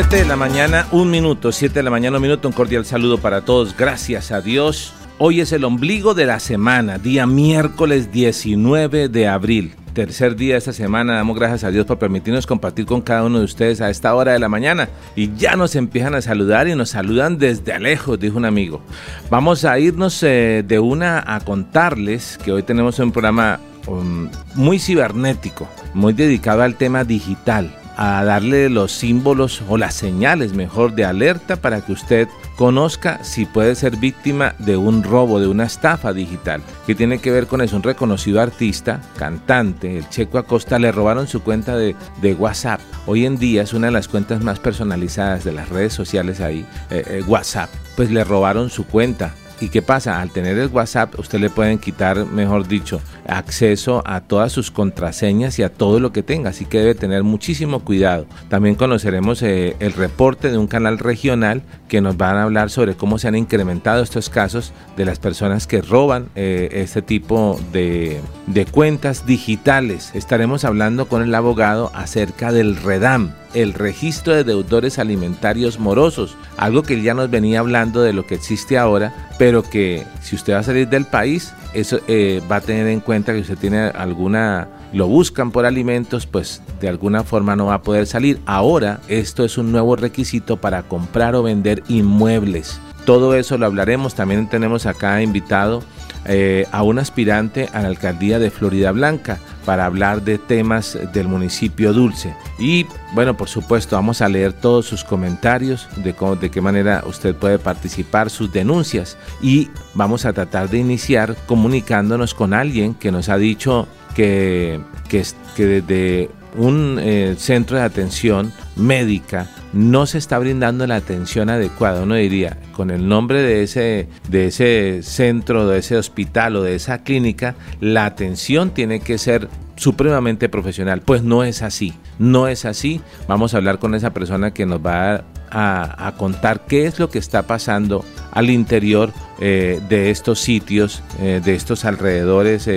Siete de la mañana, un minuto, siete de la mañana, un minuto, un cordial saludo para todos, gracias a Dios. Hoy es el ombligo de la semana, día miércoles 19 de abril, tercer día de esta semana. Damos gracias a Dios por permitirnos compartir con cada uno de ustedes a esta hora de la mañana. Y ya nos empiezan a saludar y nos saludan desde lejos, dijo un amigo. Vamos a irnos eh, de una a contarles que hoy tenemos un programa um, muy cibernético, muy dedicado al tema digital a darle los símbolos o las señales mejor de alerta para que usted conozca si puede ser víctima de un robo, de una estafa digital. que tiene que ver con eso? Un reconocido artista, cantante, el Checo Acosta, le robaron su cuenta de, WhatsApp. Hoy en día es una de las cuentas más personalizadas de las redes sociales ahí, eh, eh, WhatsApp. Pues le robaron su cuenta ¿Y qué pasa? Al tener el WhatsApp, usted le pueden quitar, mejor dicho, acceso a todas sus contraseñas y a todo lo que tenga. Así que debe tener muchísimo cuidado. También conoceremos eh, el reporte de un canal regional que nos van a hablar sobre cómo se han incrementado estos casos de las personas que roban eh, este tipo de, de cuentas digitales. Estaremos hablando con el abogado acerca del REDAM el registro de deudores alimentarios morosos, algo que ya nos venía hablando de lo que existe ahora, pero que si usted va a salir del país, eso eh, va a tener en cuenta que usted tiene alguna, lo buscan por alimentos, pues de alguna forma no va a poder salir. Ahora esto es un nuevo requisito para comprar o vender inmuebles. Todo eso lo hablaremos, también tenemos acá invitado eh, a un aspirante a la alcaldía de Florida Blanca para hablar de temas del municipio Dulce. Y bueno, por supuesto, vamos a leer todos sus comentarios de, cómo, de qué manera usted puede participar, sus denuncias. Y vamos a tratar de iniciar comunicándonos con alguien que nos ha dicho que, que, que desde un eh, centro de atención médica no se está brindando la atención adecuada. Uno diría, con el nombre de ese, de ese centro, de ese hospital o de esa clínica, la atención tiene que ser supremamente profesional. Pues no es así, no es así. Vamos a hablar con esa persona que nos va a, contar qué es lo que está pasando al interior eh, de estos sitios, eh, de estos alrededores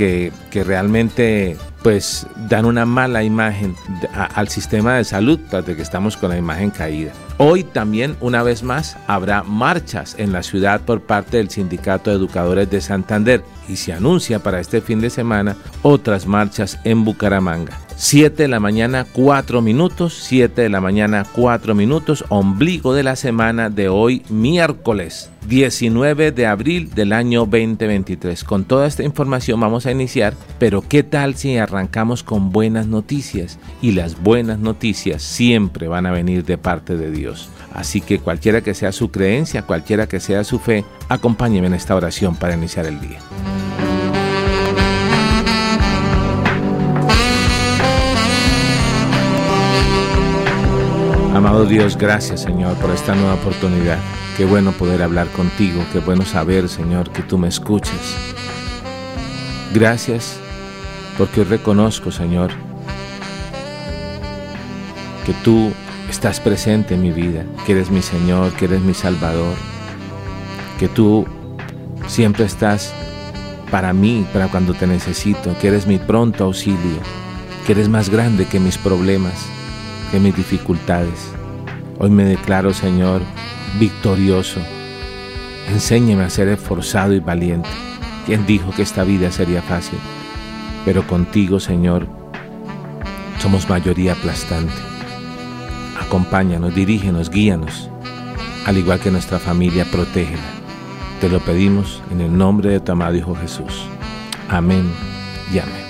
que, realmente pues dan una mala imagen al sistema de salud, de que estamos con la imagen caída. Hoy también, una vez más, habrá marchas en la ciudad por parte del Sindicato de Educadores de Santander y se anuncia para este fin de semana otras marchas en Bucaramanga. 7 de la mañana, 4 minutos, 7 de la mañana, 4 minutos, ombligo de la semana de hoy, miércoles 19 de abril del año 2023. Con toda esta información vamos a iniciar, pero ¿qué tal si arrancamos con buenas noticias? Y las buenas noticias siempre van a venir de parte de Dios. Así que cualquiera que sea su creencia, cualquiera que sea su fe, acompáñeme en esta oración para iniciar el día. Amado Dios, gracias Señor por esta nueva oportunidad. Qué bueno poder hablar contigo, qué bueno saber Señor que tú me escuchas. Gracias porque reconozco Señor que tú estás presente en mi vida, que eres mi Señor, que eres mi Salvador, que tú siempre estás para mí, para cuando te necesito, que eres mi pronto auxilio, que eres más grande que mis problemas, que mis dificultades. Hoy me declaro, Señor, victorioso. Enséñame a ser esforzado y valiente. ¿Quién dijo que esta vida sería fácil? Pero contigo, Señor, somos mayoría aplastante. Acompáñanos, dirígenos, guíanos, al igual que nuestra familia, protégela. Te lo pedimos en el nombre de tu amado Hijo Jesús. Amén y amén.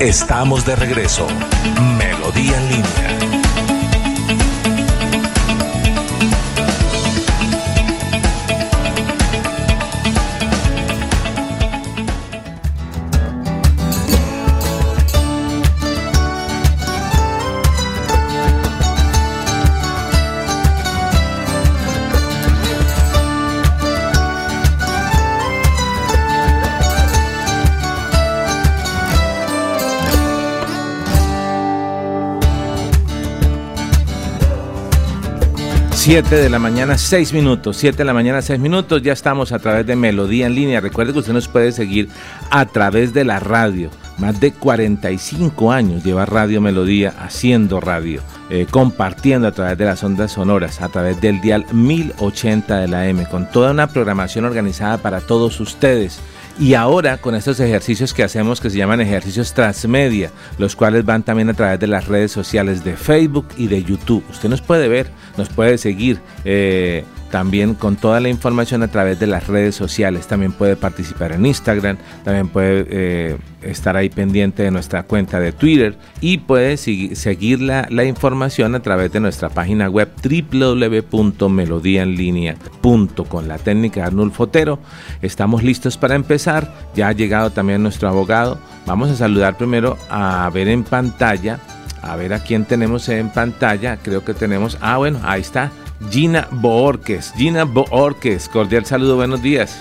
Estamos de regreso. Melodía en línea. 7 de la mañana, 6 minutos. 7 de la mañana, 6 minutos. Ya estamos a través de Melodía en línea. Recuerde que usted nos puede seguir a través de la radio. Más de 45 años lleva Radio Melodía haciendo radio, eh, compartiendo a través de las ondas sonoras, a través del dial 1080 de la M, con toda una programación organizada para todos ustedes. Y ahora con estos ejercicios que hacemos que se llaman ejercicios transmedia, los cuales van también a través de las redes sociales de Facebook y de YouTube. Usted nos puede ver, nos puede seguir. Eh, también con toda la información a través de las redes sociales. También puede participar en Instagram, también puede eh, estar ahí pendiente de nuestra cuenta de Twitter y puede seguir la, información a través de nuestra página web www.melodiaenlinea.com. La técnica de Arnulfo Otero. Estamos listos para empezar. Ya ha llegado también nuestro abogado. Vamos a saludar primero a ver en pantalla. A ver a quién tenemos en pantalla. Creo que tenemos. Ah, bueno, ahí está. Gina Boorques. Gina Boorques, cordial saludo, buenos días.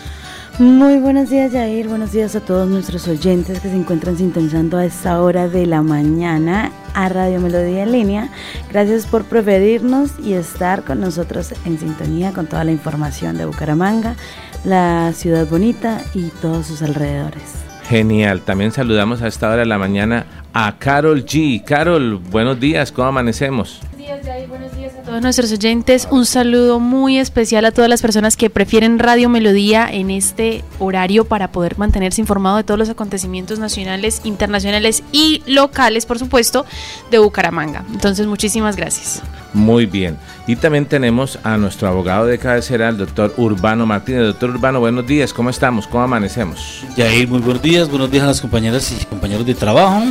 Muy buenos días, Jair. Buenos días a todos nuestros oyentes que se encuentran sintonizando a esta hora de la mañana a Radio Melodía en línea. Gracias por preferirnos y estar con nosotros en sintonía con toda la información de Bucaramanga, la ciudad bonita y todos sus alrededores. Genial. También saludamos a esta hora de la mañana a Carol G. Carol, buenos días, ¿cómo amanecemos? Buenos días, Jair. Todos nuestros oyentes. Un saludo muy especial a todas las personas que prefieren Radio Melodía en este horario para poder mantenerse informado de todos los acontecimientos nacionales, internacionales y locales, por supuesto, de Bucaramanga. Entonces, muchísimas gracias. Muy bien. Y también tenemos a nuestro abogado de cabecera, el doctor Urbano Martínez. Doctor Urbano, buenos días. ¿Cómo estamos? ¿Cómo amanecemos? Yair, muy buenos días. Buenos días a las compañeras y compañeros de trabajo.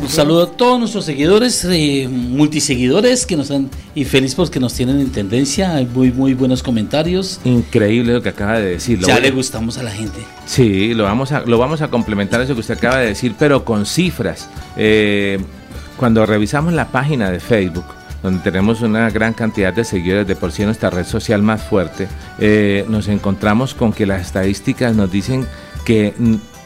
Un saludo a todos nuestros seguidores, eh, multiseguidores que nos han y feliz porque nos tienen en tendencia. Hay muy muy buenos comentarios. Increíble lo que acaba de decir. ya le gustamos a la gente. Sí, lo vamos a lo vamos a complementar eso que usted acaba de decir, pero con cifras. Eh, cuando revisamos la página de Facebook, donde tenemos una gran cantidad de seguidores, de por sí nuestra red social más fuerte, eh, nos encontramos con que las estadísticas nos dicen que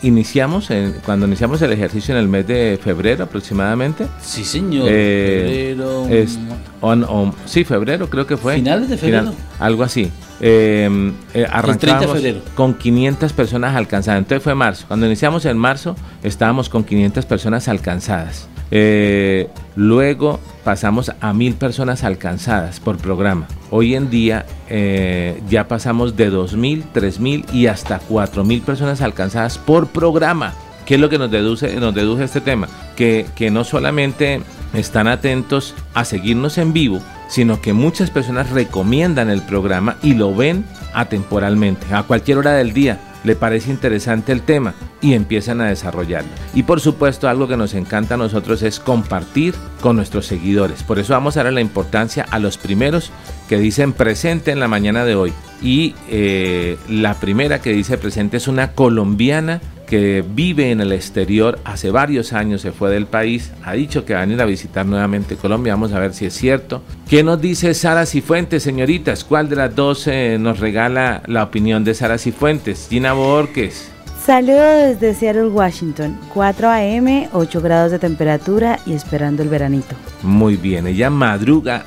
iniciamos, cuando iniciamos el ejercicio en el mes de febrero aproximadamente. Sí, señor. Eh, febrero. sí, febrero creo que fue. Finales de febrero. algo así. Eh, eh arrancamos con 500 personas alcanzadas. Entonces fue marzo. Cuando iniciamos en marzo estábamos con 500 personas alcanzadas. Eh, luego pasamos a mil personas alcanzadas por programa. Hoy en día eh, ya pasamos de 2.000, 3.000 y hasta 4.000 personas alcanzadas por programa. ¿Qué es lo que nos deduce, nos deduce este tema? Que, que no solamente están atentos a seguirnos en vivo, sino que muchas personas recomiendan el programa y lo ven atemporalmente, a cualquier hora del día le parece interesante el tema y empiezan a desarrollarlo. Y por supuesto algo que nos encanta a nosotros es compartir con nuestros seguidores. Por eso vamos a dar la importancia a los primeros que dicen presente en la mañana de hoy. Y eh, la primera que dice presente es una colombiana que vive en el exterior, hace varios años se fue del país, ha dicho que va a venir a visitar nuevamente Colombia, vamos a ver si es cierto. ¿Qué nos dice Sara Cifuentes, señoritas? ¿Cuál de las dos eh, nos regala la opinión de Sara Cifuentes? Gina Borges. Saludos desde Seattle, Washington. 4 a.m., 8 grados de temperatura y esperando el veranito. Muy bien, ella madruga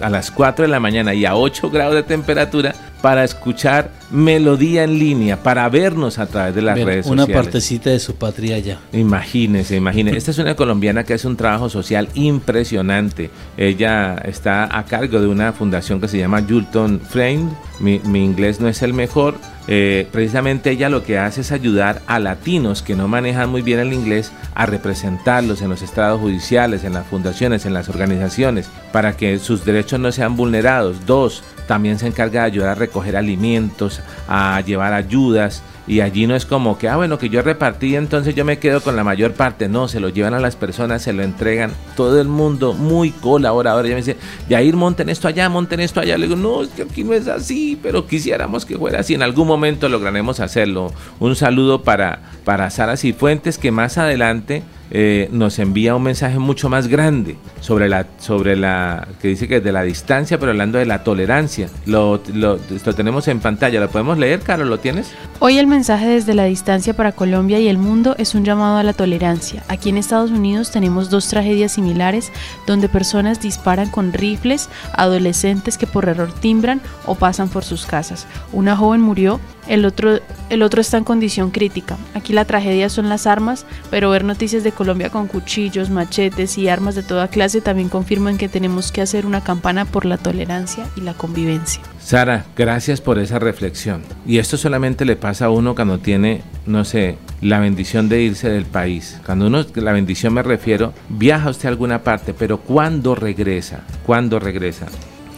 a las 4 de la mañana y a 8 grados de temperatura para escuchar melodía en línea, para vernos a través de las redes una sociales. Una partecita de su patria ya. Imagínese, imagínese. Esta es una colombiana que hace un trabajo social impresionante. Ella está a cargo de una fundación que se llama Julton Friend. Mi, mi inglés no es el mejor. Eh, precisamente ella lo que hace es ayudar a latinos que no manejan muy bien el inglés a representarlos en los estados judiciales, en las fundaciones, en las organizaciones, para que sus derechos no sean vulnerados. Dos, también se encarga de ayudar a recoger alimentos, a llevar ayudas. Y allí no es como que, ah, bueno, que yo repartí, entonces yo me quedo con la mayor parte. No, se lo llevan a las personas, se lo entregan. Todo el mundo muy colaborador. Ella me dice, Yair, monten esto allá, monten esto allá. Le digo, no, es que aquí no es así, pero quisiéramos que fuera así. En algún momento lograremos hacerlo. Un saludo para, para Sara Cifuentes, que más adelante eh, nos envía un mensaje mucho más grande sobre la, sobre la, que dice que es de la distancia, pero hablando de la tolerancia. Lo, lo, tenemos en pantalla, ¿lo podemos leer, Carlos? ¿Lo tienes? Hoy el mensaje desde la distancia para Colombia y el mundo es un llamado a la tolerancia. Aquí en Estados Unidos tenemos dos tragedias similares donde personas disparan con rifles adolescentes que por error timbran o pasan por sus casas. Una joven murió el otro, el otro está en condición crítica. Aquí la tragedia son las armas, pero ver noticias de Colombia con cuchillos, machetes y armas de toda clase también confirman que tenemos que hacer una campana por la tolerancia y la convivencia. Sara, gracias por esa reflexión. Y esto solamente le pasa a uno cuando tiene, no sé, la bendición de irse del país. Cuando uno, la bendición me refiero, viaja usted a alguna parte, pero cuando regresa, cuando regresa,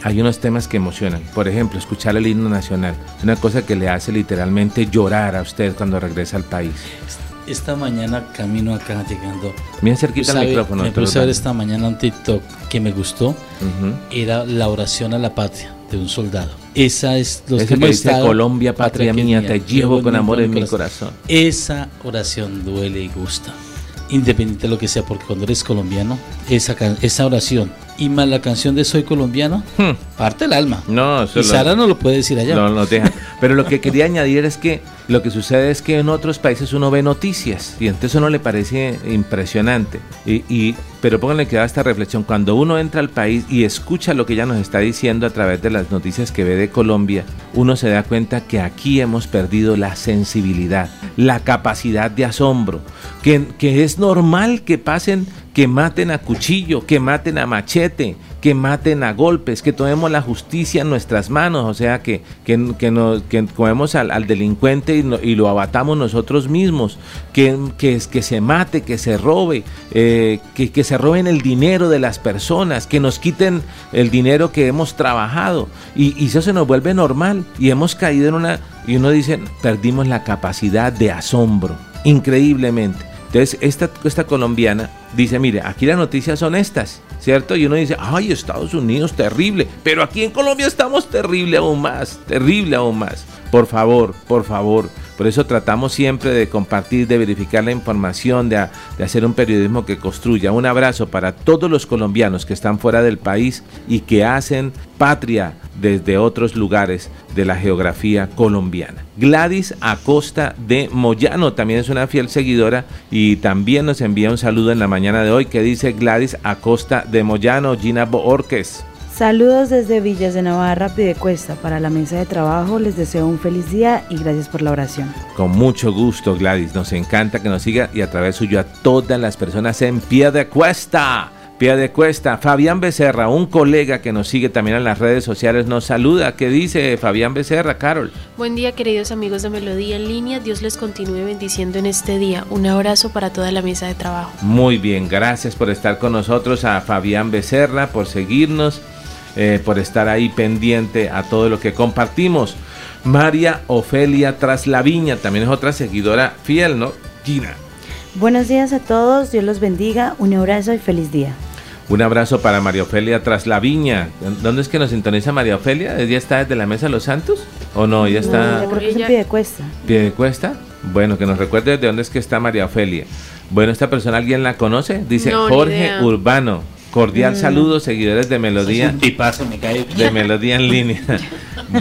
hay unos temas que emocionan. Por ejemplo, escuchar el himno nacional. Es una cosa que le hace literalmente llorar a usted cuando regresa al país. Esta mañana camino acá llegando. Bien cerquita al micrófono. Me puse a ver esta mañana un TikTok que me gustó. Era la oración a la patria de un soldado. Esa es los que, dice Colombia, patria, mía, te llevo con amor en mi corazón. Esa oración duele y gusta. Independiente de lo que sea, porque cuando eres colombiano, esa, esa oración y más la canción de Soy colombiano, hmm. parte el alma. No, y Sara no lo puede decir allá. No, no deja. Pero lo que quería añadir es que lo que sucede es que en otros países uno ve noticias y entonces uno le parece impresionante. Y, y pero pónganle que esta reflexión. Cuando uno entra al país y escucha lo que ella nos está diciendo a través de las noticias que ve de Colombia, uno se da cuenta que aquí hemos perdido la sensibilidad, la capacidad de asombro, que, que es normal que pasen que maten a cuchillo, que maten a machete, que maten a golpes, que tomemos la justicia en nuestras manos, o sea, que, que, que comemos al, delincuente y, lo abatamos nosotros mismos, que, que, que se mate, que se robe, eh, que, que se roben el dinero de las personas, que nos quiten el dinero que hemos trabajado, y, y eso se nos vuelve normal, y hemos caído en una, y uno dice, perdimos la capacidad de asombro, increíblemente. Entonces, esta, esta colombiana dice, mire, aquí las noticias son estas, ¿cierto? Y uno dice, ay, Estados Unidos, terrible. Pero aquí en Colombia estamos terrible aún más, terrible aún más. Por favor, por favor. Por eso tratamos siempre de compartir, de verificar la información, de, de, hacer un periodismo que construya. Un abrazo para todos los colombianos que están fuera del país y que hacen patria desde otros lugares de la geografía colombiana. Gladys Acosta de Moyano también es una fiel seguidora y también nos envía un saludo en la mañana de hoy que dice Gladys Acosta de Moyano, Gina Boorques. Saludos desde Villas de Navarra, Pidecuesta. Para la mesa de trabajo les deseo un feliz día y gracias por la oración. Con mucho gusto, Gladys. Nos encanta que nos siga y a través suyo a todas las personas en Piedecuesta. Pie de Cuesta, Fabián Becerra, un colega que nos sigue también en las redes sociales, nos saluda. ¿Qué dice Fabián Becerra, Carol? Buen día, queridos amigos de Melodía en línea. Dios les continúe bendiciendo en este día. Un abrazo para toda la mesa de trabajo. Muy bien, gracias por estar con nosotros, a Fabián Becerra, por seguirnos, eh, por estar ahí pendiente a todo lo que compartimos. María Ofelia Traslaviña, también es otra seguidora fiel, ¿no? Gina. Buenos días a todos, Dios los bendiga, un abrazo y feliz día. Un abrazo para María Ofelia tras la viña. ¿Dónde es que nos sintoniza María Ofelia? ¿Ya está desde la Mesa de los Santos? ¿O no? ¿Ya está? No, creo que es en Piedecuesta. ¿Piedecuesta? Bueno, que nos recuerde de dónde es que está María Ofelia. Bueno, ¿esta persona alguien la conoce? Dice no, Jorge Urbano. Cordial Mm. saludo, seguidores de Melodía, Y pasa, me cae. de Melodía en línea.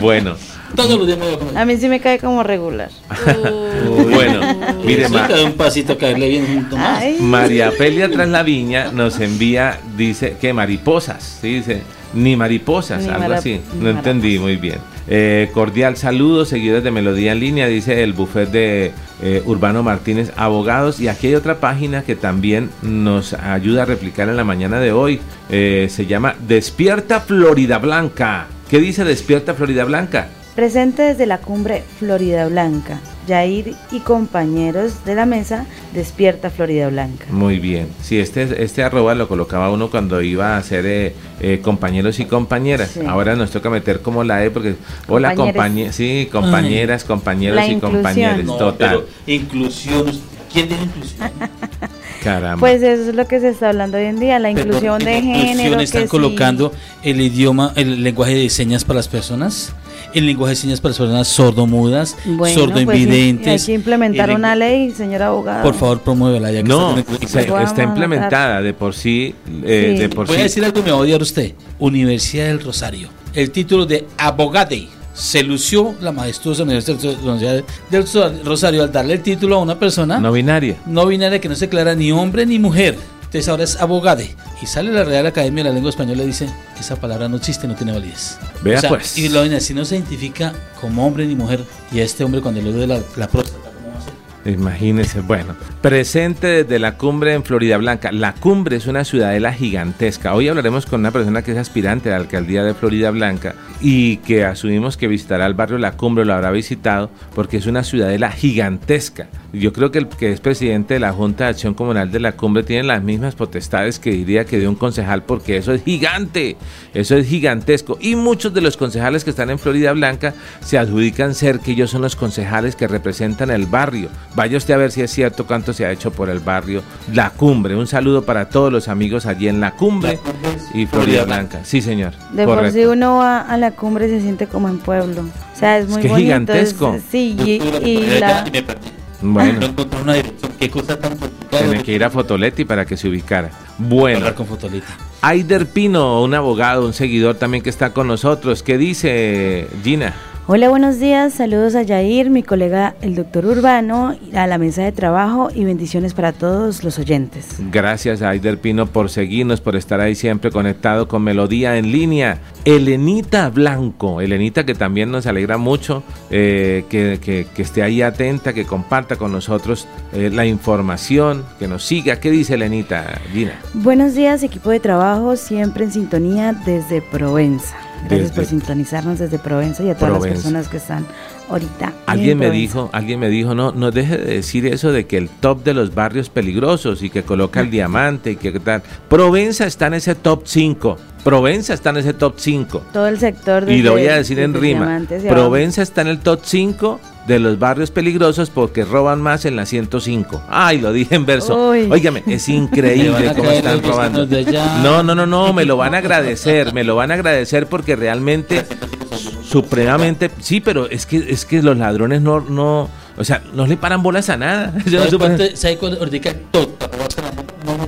Bueno, Todos los días me voy a comer. A mí sí me cae como regular. bueno, mire, Sí, Ma- un pasito caerle bien junto más. Ay. María Pelia tras la viña nos envía, dice que mariposas, ¿sí? dice, ni mariposas, Ni algo mara- así, no entendí muy bien. Eh, cordial saludo, seguidores de Melodía en línea, dice el buffet de eh, Urbano Martínez Abogados. Y aquí hay otra página que también nos ayuda a replicar en la mañana de hoy. Eh, se llama Despierta Florida Blanca. ¿Qué dice Despierta Florida Blanca? Presente desde la cumbre Florida Blanca. Yair y compañeros de la mesa, despierta Florida Blanca. Muy bien. Sí, este, este arroba lo colocaba uno cuando iba a ser eh, eh, compañeros y compañeras. Sí. Ahora nos toca meter como la E porque, hola compañeras, sí, compañeras, compañeros La y. No, Total. pero inclusión. ¿Quién dijo inclusión? Caramba. Pues eso es lo que se está hablando hoy en día, la inclusión Pero, de ¿en inclusión género. están que sí. colocando el idioma, el lenguaje de señas para las personas, el lenguaje de señas para las personas sordomudas, Bueno, pues sordoinvidentes. hay que implementar el- una ley, señor abogado. Por favor, promuévela ya que no, está matar. implementada de por sí, eh, Sí. de por Voy a decir algo que me va a odiar usted. Universidad del Rosario. El título de abogade. Se lució la majestuosa Universidad del Rosario al darle el título a una persona No binaria. no binaria que no se declara ni hombre ni mujer. Entonces ahora es abogade. Y sale la Real Academia de la Lengua Española y dice, esa palabra no existe, no tiene validez. Vea O sea, pues. Y lo así, no se identifica como hombre ni mujer. Y a este hombre cuando le duele la, la próstata, Imagínense, bueno, presente desde la cumbre en Florida Blanca. La cumbre es una ciudadela gigantesca. Hoy hablaremos con una persona que es aspirante a la alcaldía de Florida Blanca y que asumimos que visitará el barrio La Cumbre, lo habrá visitado, porque es una ciudadela gigantesca. Yo creo que el que es presidente de la Junta de Acción Comunal de la Cumbre tiene las mismas potestades que diría que de un concejal, porque eso es gigante, eso es gigantesco. Y muchos de los concejales que están en Florida Blanca se adjudican ser que ellos son los concejales que representan el barrio. Vaya usted a ver si es cierto cuánto se ha hecho por el barrio La Cumbre. Un saludo para todos los amigos allí en La Cumbre y Florida Blanca. Sí, señor. De por sí uno va a la cumbre y se siente como en pueblo. O sea, es Es muy que bonito. gigantesco. es- sí, y, la... Bueno, encontré una dirección. Qué cosa tan complicada. tiene que ir a Fotoletti para que se ubicara. Bueno. Hablar con Fotolita. Aider Pino, un abogado, un seguidor también que está con nosotros. ¿Qué dice Gina? Hola, buenos días. Saludos a Yair, mi colega el doctor Urbano, a la mesa de trabajo y bendiciones para todos los oyentes. Gracias a Aider Pino por seguirnos, por estar ahí siempre conectado con Melodía en línea. Elenita Blanco, Elenita que también nos alegra mucho eh, que, que- que esté ahí atenta, que comparta con nosotros eh, la información, que nos siga. ¿Qué dice Elenita, Gina? Buenos días, equipo de trabajo, siempre en sintonía desde Provenza. Gracias Desde- por sintonizarnos desde Provenza y a todas Provenza. las personas que están ahorita. Alguien en me dijo, alguien me dijo, no, no deje de decir eso de que el top de los barrios peligrosos y que coloca el diamante y que tal. Provenza está en ese top 5. Provenza está en ese top 5. Todo el sector Y lo voy a decir en rima. Provenza está en el top 5 de los barrios peligrosos porque roban más en la 105. Ay, lo dije en verso. Uy. Óigame, es increíble cómo están robando. No, no, no, no, me lo van a agradecer, me lo van a agradecer porque realmente supremamente sí, pero es que es que los ladrones no no, o sea, no le paran bolas a nada. Yo no ¿Sabes supe- cuánto- ¿Sabe cuál ahorita todo? No, no,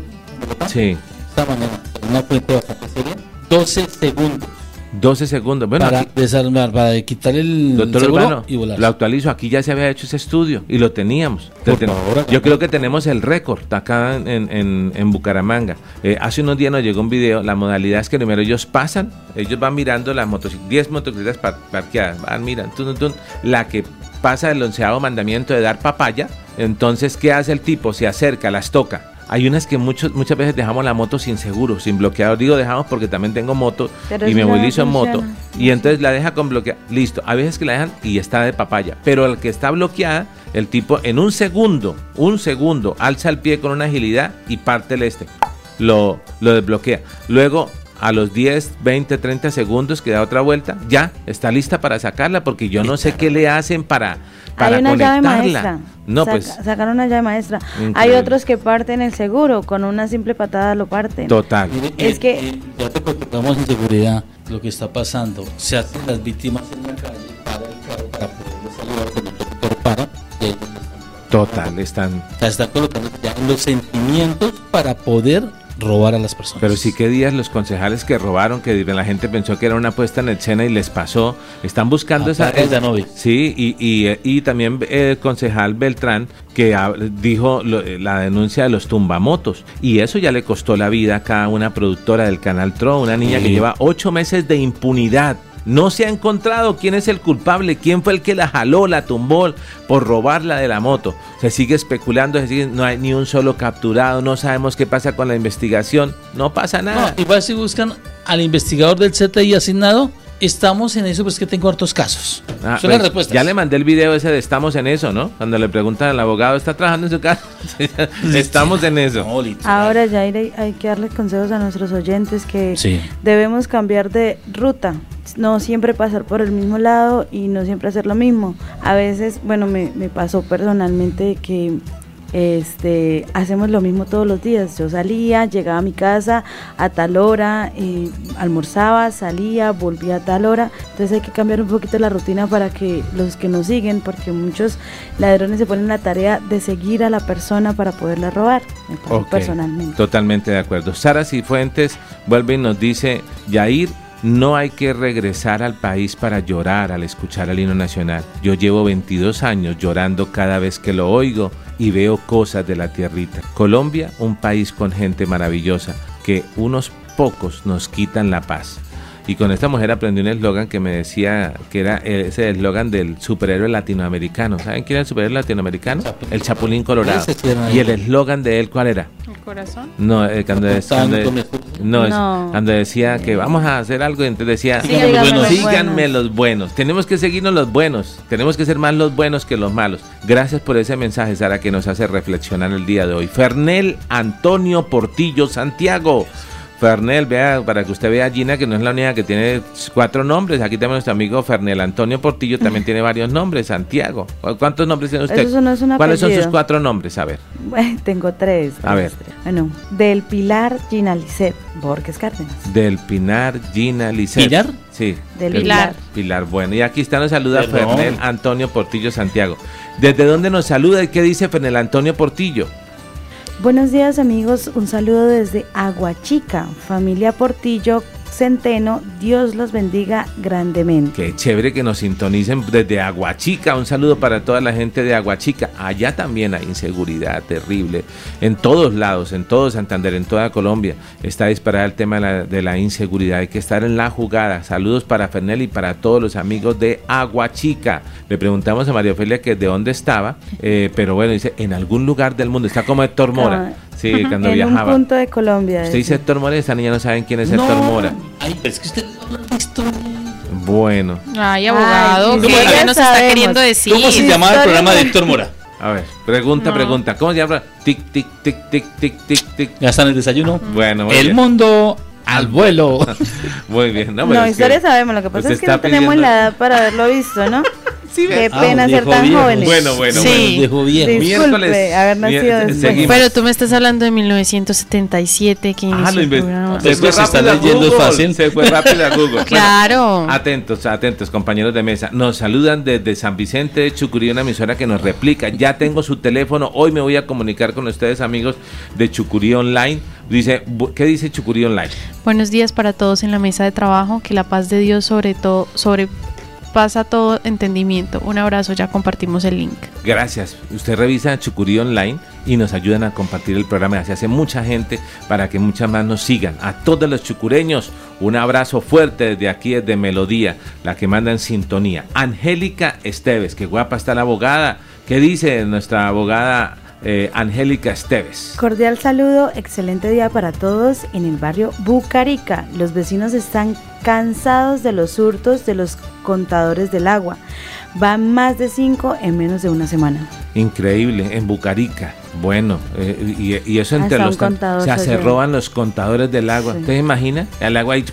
no, Sí, Esta mañana, en una fuente bastante seria, 12 segundos 12 segundos. Bueno, para aquí- desarmar, para quitar el Doctor seguro Urbano, y volar. lo actualizo. Aquí ya se había hecho ese estudio y lo teníamos. Por Ten- favor, Yo creo que tenemos el récord acá en, en- en Bucaramanga. Eh, hace unos días nos llegó un video. La modalidad es que primero ellos pasan, ellos van mirando las motocicletas, 10 motocicletas par- parqueadas, van mirando, tun, tun, tun. la que pasa el onceavo mandamiento de dar papaya. Entonces, ¿qué hace el tipo? Se acerca, las toca. Hay unas que muchos, muchas veces dejamos la moto sin seguro, sin bloqueador. Digo dejamos porque también tengo moto Pero y me movilizo en moto. Y entonces la deja con bloqueado. Listo. A veces que la dejan y está de papaya. Pero el que está bloqueada, el tipo en un segundo, un segundo, alza el pie con una agilidad y parte el este. Lo, lo desbloquea. Luego, a los 10, 20, 30 segundos que da otra vuelta, ya está lista para sacarla porque yo no sé qué le hacen para, para Hay una llave conectarla. maestra. No, Saca- pues Sacaron una llave maestra. Hay otros que parten el seguro, con una simple patada lo parten. total. Mire, Es eh, que- eh, ya te contamos en seguridad lo que está pasando. Se hacen las víctimas en la calle para el carro para poderles saludar cuando el para. Total, están. O sea, están colocando ya los sentimientos para poder robar a las personas. Pero sí que días los concejales que robaron, que la gente pensó que era una puesta en escena y les pasó, están buscando esa... Anovi. Sí, y, y, y también el concejal Beltrán que dijo lo- la denuncia de los tumbamotos y eso ya le costó la vida acá a una productora del canal Tro, una niña que lleva ocho meses de impunidad. No se ha encontrado quién es el culpable, quién fue el que la jaló, la tumbó por robarla de la moto. Se sigue especulando, se sigue- no hay ni un solo capturado, no sabemos qué pasa con la investigación, no pasa nada. No, igual si buscan al investigador del CTI asignado, estamos en eso, pues que tengo hartos casos. Ah, Son pues, las respuestas. Ya le mandé el video ese de estamos en eso, ¿no? Cuando le preguntan al abogado, ¿está trabajando en su casa? estamos en eso. Ahora ya hay, hay que darle consejos a nuestros oyentes que Sí. debemos cambiar de ruta, no siempre pasar por el mismo lado y no siempre hacer lo mismo. A veces, bueno, me, me pasó personalmente que este hacemos lo mismo todos los días. Yo salía, llegaba a mi casa a tal hora, eh, almorzaba, salía, volvía a tal hora. Entonces hay que cambiar un poquito la rutina para que los que nos siguen, porque muchos ladrones se ponen la tarea de seguir a la persona para poderla robar. Personalmente. Totalmente de acuerdo. Sara Cifuentes vuelve y nos dice, Yair, no hay que regresar al país para llorar al escuchar el himno nacional. Yo llevo 22 años llorando cada vez que lo oigo y veo cosas de la tierrita. Colombia, un país con gente maravillosa, que unos pocos nos quitan la paz. Y con esta mujer aprendí un eslogan que me decía que era ese eslogan del superhéroe latinoamericano. ¿Saben quién era el superhéroe latinoamericano? Chapulín. El Chapulín Colorado. Y el eslogan de él, ¿cuál era? El corazón. No, eh, cuando, es- cuando, no, es- No. cuando decía que vamos a hacer algo, entonces decía, Síganme los buenos. síganme los buenos. Tenemos que seguirnos los buenos. Tenemos que ser más los buenos que los malos. Gracias por ese mensaje, Sara, que nos hace reflexionar el día de hoy. Fernel Antonio Portillo Santiago. Fernel, vea, para que usted vea a Gina, que no es la única que tiene cuatro nombres. Aquí tenemos nuestro amigo Fernel Antonio Portillo, también tiene varios nombres. Santiago. ¿Cu- ¿Cuántos nombres tiene usted? Eso no es un ¿Cuáles son sus cuatro nombres? A ver. Bueno, tengo tres. A ver. tres. Bueno, del Pilar Ginalicet, Borges Cárdenas. Del Pinar, Gina, Lisset. ¿Pilar? Sí. Del del Pilar. Pilar, bueno. Y aquí está, nos saluda Perdón. Fernel Antonio Portillo Santiago. ¿Desde dónde nos saluda y qué dice Fernel Antonio Portillo? Buenos días amigos, un saludo desde Aguachica, familia Portillo Centeno, Dios los bendiga grandemente. Qué chévere que nos sintonicen desde Aguachica. Un saludo para toda la gente de Aguachica. Allá también hay inseguridad terrible. En todos lados, en todo Santander, en toda Colombia, está disparado el tema de la, de la inseguridad. Hay que estar en la jugada. Saludos para Fernel y para todos los amigos de Aguachica. Le preguntamos a María Ofelia que de dónde estaba, eh, pero bueno, dice en algún lugar del mundo. Está como Héctor Mora. Sí, cuando en viajaba. un punto de Colombia. Usted dice. Héctor Mora y esta niña no saben quién es Héctor Mora. Ay, pero es que usted habla de historia. Bueno, Ay, abogado, Ay, ¿qué, nos está queriendo decir? ¿Cómo se llamaba el programa de Héctor Mora? a ver, pregunta, No. pregunta. ¿Cómo se llama? Tic, tic, tic, tic, tic, tic, tic. Ya está en el desayuno. Bueno, el bien. mundo al vuelo. Muy bien. No, No, es historia que sabemos, lo que pasa es que no tenemos la edad para haberlo visto, ¿no? Qué Ah, pena ser tan viejo. jóvenes. Bueno, bueno, Sí. bueno. Sí. Disculpe Miércoles. haber nacido después. Pero tú me estás hablando de 1977 que inició Ah, lo el programa. Se Es fue que se está rápido a leyendo, es Google. fácil. Se fue rápido a Google. Bueno, Claro. Atentos, atentos, compañeros de mesa. Nos saludan desde San Vicente de Chucurí, una emisora que nos replica. Ya tengo su teléfono. Hoy me voy a comunicar con ustedes, amigos de Chucurí Online. Dice, ¿qué dice Chucurí Online? Buenos días para todos en la mesa de trabajo. Que la paz de Dios sobre todo sobrepasa todo entendimiento. Un abrazo, ya compartimos el link. Gracias. Usted revisa Chucurí Online y nos ayudan a compartir el programa. Así hace mucha gente para que muchas más nos sigan. A todos los chucureños, un abrazo fuerte desde aquí, desde Melodía, la que manda en sintonía. Angélica Esteves, que guapa está la abogada. ¿Qué dice nuestra abogada eh, Angélica Esteves? Cordial saludo, excelente día para todos en el barrio Bucarica. Los vecinos están cansados de los hurtos de los contadores del agua. Van más de cinco en menos de una semana. Increíble, en Bucarica. Bueno, eh, y, y eso entre Hasta los... o sea, se roban los contadores del agua. Sí. ¿Usted se imagina? El agua ahí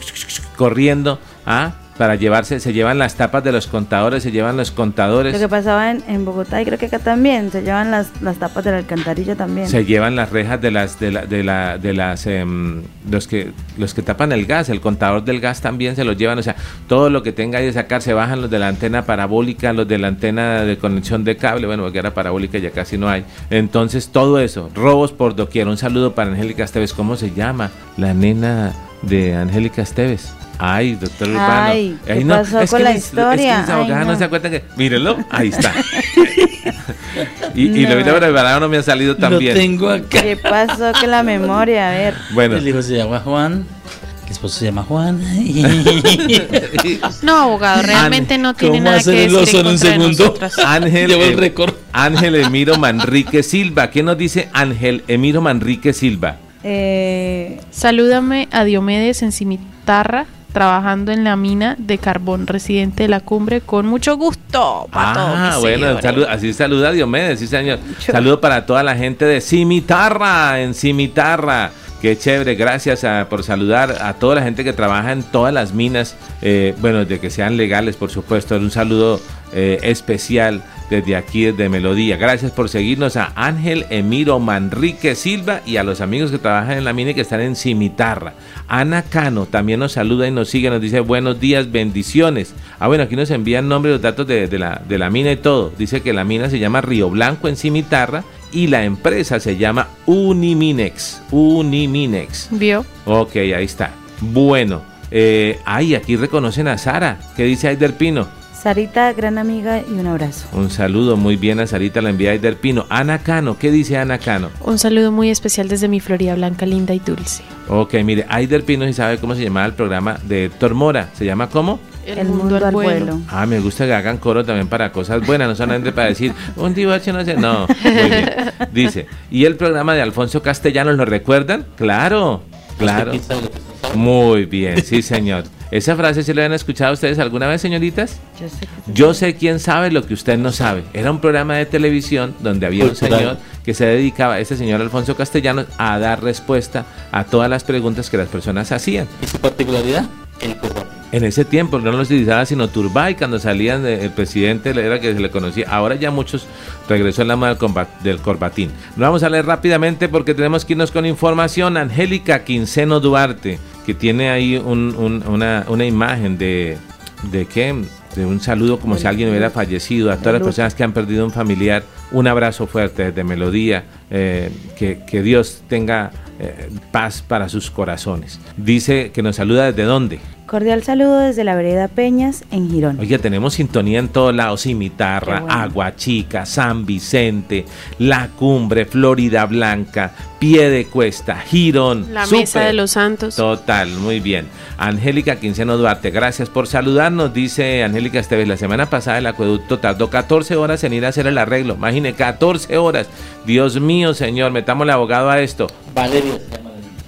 corriendo, ¿ah? Para llevarse, se llevan las tapas de los contadores, se llevan los contadores. Lo que pasaba en, en Bogotá y creo que acá también, se llevan las, las tapas de la alcantarilla también. Se llevan las rejas de las de la, de la, de las em, los que los que tapan el gas, el contador del gas también se los llevan, o sea, todo lo que tenga ahí de sacar se bajan los de la antena parabólica, los de la antena de conexión de cable, bueno, porque era parabólica ya casi no hay. Entonces, todo eso, robos por doquier. Un saludo para Angélica Esteves, ¿cómo se llama? La nena de Angélica Esteves. Ay, doctor Urbano. Ay, ¿qué Ay, pasó es con que la mis- historia? Es que Ay, no. no. se acuerdan que. Mírenlo, ahí está. y y No. lo hubiera preparado no me ha salido tan Lo bien. tengo acá. ¿Qué pasó con la memoria? A ver. Bueno, El hijo se llama Juan. El esposo se llama Juan. No, abogado, realmente no tiene ¿Cómo nada que hacer el decir oso en en un segundo? Ángel, Llevo el récord. Ángel Emiro Manrique Silva. ¿Qué nos dice Ángel Emiro Manrique Silva? Eh, Salúdame a Diomedes en Cimitarra, trabajando en la mina de carbón, residente de la cumbre, con mucho gusto. pa' todos Ah, mis bueno, salud- así saluda Diomedes, sí señor. Saludo para toda la gente de Cimitarra, en Cimitarra. Qué chévere, gracias a- por saludar a toda la gente que trabaja en todas las minas, eh, bueno, de que sean legales, por supuesto. Un saludo eh, especial desde aquí, desde Melodía. Gracias por seguirnos a Ángel Emiro Manrique Silva y a los amigos que trabajan en la mina y que están en Cimitarra. Ana Cano también nos saluda y nos sigue, nos dice buenos días, bendiciones. Ah, bueno, aquí nos envían nombre y los datos de, de la, de la mina y todo. Dice que la mina se llama Río Blanco en Cimitarra y la empresa se llama Uniminex. Uniminex. ¿Vio? Ok, ahí está. Bueno, eh, ay, aquí reconocen a Sara. ¿Qué dice Aider Pino? Sarita, gran amiga y un abrazo. Un saludo muy bien a Sarita, la envía Aider Pino. Ana Cano, ¿qué dice Ana Cano? Un saludo muy especial desde mi Florida Blanca, linda y dulce. Ok, mire, Aider Pino si sabe cómo se llamaba el programa de Héctor Mora. ¿Se llama cómo? El, mundo, al vuelo. Ah, me gusta que hagan coro también para cosas buenas, no solamente para decir un divorcio no sé. No, muy bien. Dice, ¿y el programa de Alfonso Castellanos lo recuerdan? Claro, claro. Muy bien, sí, señor. ¿Esa frase se la han escuchado ustedes alguna vez, señoritas? Yo sé que Yo sé quién sabe lo que usted no sabe. Era un programa de televisión donde había un señor que se dedicaba, este señor Alfonso Castellanos, a dar respuesta a todas las preguntas que las personas hacían. ¿Y su particularidad? El corbata. En ese tiempo no los utilizaba sino Turbay, cuando salían de- el presidente era que se le conocía. Ahora ya muchos regresó en la moda del, corbatín. Lo vamos a leer rápidamente porque tenemos que irnos con información. Angélica Quinceno Duarte, que tiene ahí un- un- una, una imagen de, de qué? De un saludo como si alguien hubiera fallecido. A todas las personas que han perdido un familiar, un abrazo fuerte desde Melodía. eh, que, que Dios tenga eh, paz para sus corazones. Dice que nos saluda desde dónde. Cordial saludo desde la vereda Peñas en Girón. Oye, tenemos sintonía en todos lados, Cimitarra, bueno. Agua Chica, San Vicente, La Cumbre, Florida Blanca, Pie de Cuesta, Girón. La mesa de los santos. Total, muy bien. Angélica Quinceno Duarte, gracias por saludarnos, dice Angélica Esteves. La semana pasada el acueducto tardó 14 horas en ir a hacer el arreglo. Imagine, 14 horas. Dios mío, señor, metamos el abogado a esto. Valeria.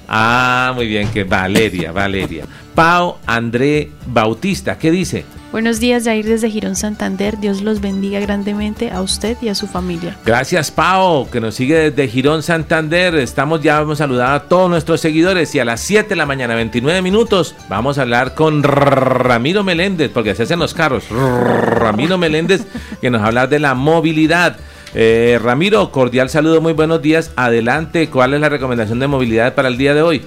Ah, muy bien, que Valeria, Valeria. Pau André Bautista, ¿qué dice? Buenos días, Jair desde Girón Santander. Dios los bendiga grandemente a usted y a su familia. Gracias, Pau, que nos sigue desde Girón, Santander. Estamos ya, hemos saludado a todos nuestros seguidores y a las 7 de la mañana, 29 minutos, vamos a hablar con Ramiro Meléndez, porque se hacen los carros. Ramiro Meléndez, que nos habla de la movilidad. Eh, Ramiro, cordial saludo, muy buenos días. Adelante, ¿cuál es la recomendación de movilidad para el día de hoy?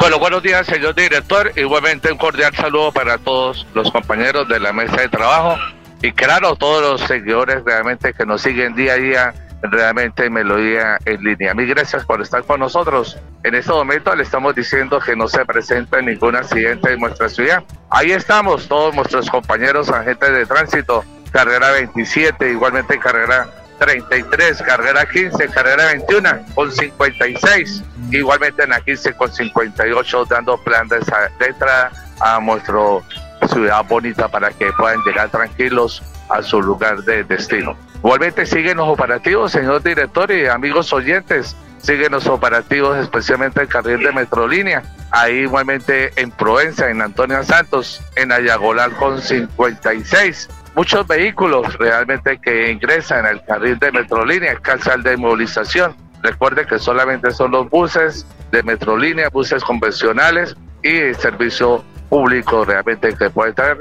Bueno, buenos días, señor director. Igualmente un cordial saludo para todos los compañeros de la mesa de trabajo y claro, todos los seguidores realmente que nos siguen día a día, realmente Melodía en línea. Mil gracias por estar con nosotros. En este momento le estamos diciendo que no se presenta ningún accidente en nuestra ciudad. Ahí estamos, todos nuestros compañeros agentes de tránsito, carrera 27, igualmente carrera 33, carrera 15, carrera 21 con 56, igualmente en la 15 con 58 dando plan de, de entrada a nuestra ciudad bonita para que puedan llegar tranquilos a su lugar de destino. Igualmente siguen los operativos, señor director y amigos oyentes, siguen los operativos especialmente el carril de Metrolínea, ahí igualmente en Provenza, en Antonio Santos, en Ayagolal con 56 muchos vehículos realmente que ingresan al carril de Metrolínea, calzal de movilización. Recuerde que solamente son los buses de Metrolínea, buses convencionales y servicio público realmente que puede estar,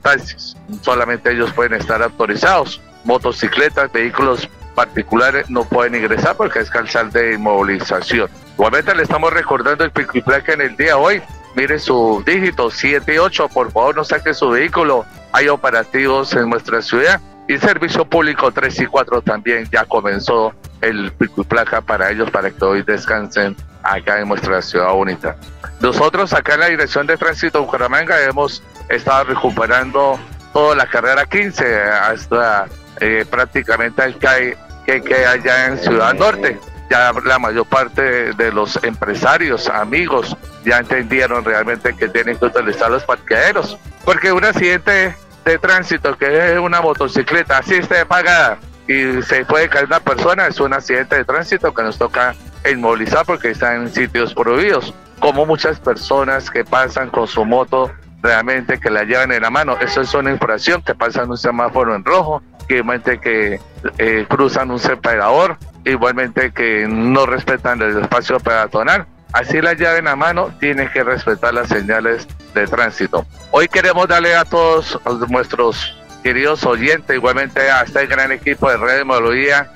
taxis. Solamente ellos pueden estar autorizados. Motocicletas, vehículos particulares no pueden ingresar porque es calzar de inmovilización. Igualmente le estamos recordando el pico y en el día de hoy. Mire su dígito 78, por favor no saque su vehículo. Hay operativos en nuestra ciudad. Y Servicio Público 3 y 4 también ya comenzó el pico y placa para ellos para que hoy descansen acá en nuestra ciudad bonita. Nosotros acá en la Dirección de Tránsito de Bucaramanga hemos estado recuperando toda la carrera 15 hasta eh, prácticamente el CAE que queda allá en Ciudad Norte. Ya la mayor parte de los empresarios, amigos, ya entendieron realmente que tienen que utilizar los parqueaderos. Porque un accidente de tránsito que es una motocicleta, así esté pagada y se puede caer una persona, es un accidente de tránsito que nos toca inmovilizar porque está en sitios prohibidos. Como muchas personas que pasan con su moto realmente que la llevan en la mano, eso es una infracción, que pasan un semáforo en rojo, que igualmente que eh, cruzan un separador, igualmente que no respetan el espacio peatonal. Así la llave en la mano tiene que respetar las señales de tránsito. Hoy queremos darle a todos nuestros queridos oyentes, igualmente a este gran equipo de Red de Melodía,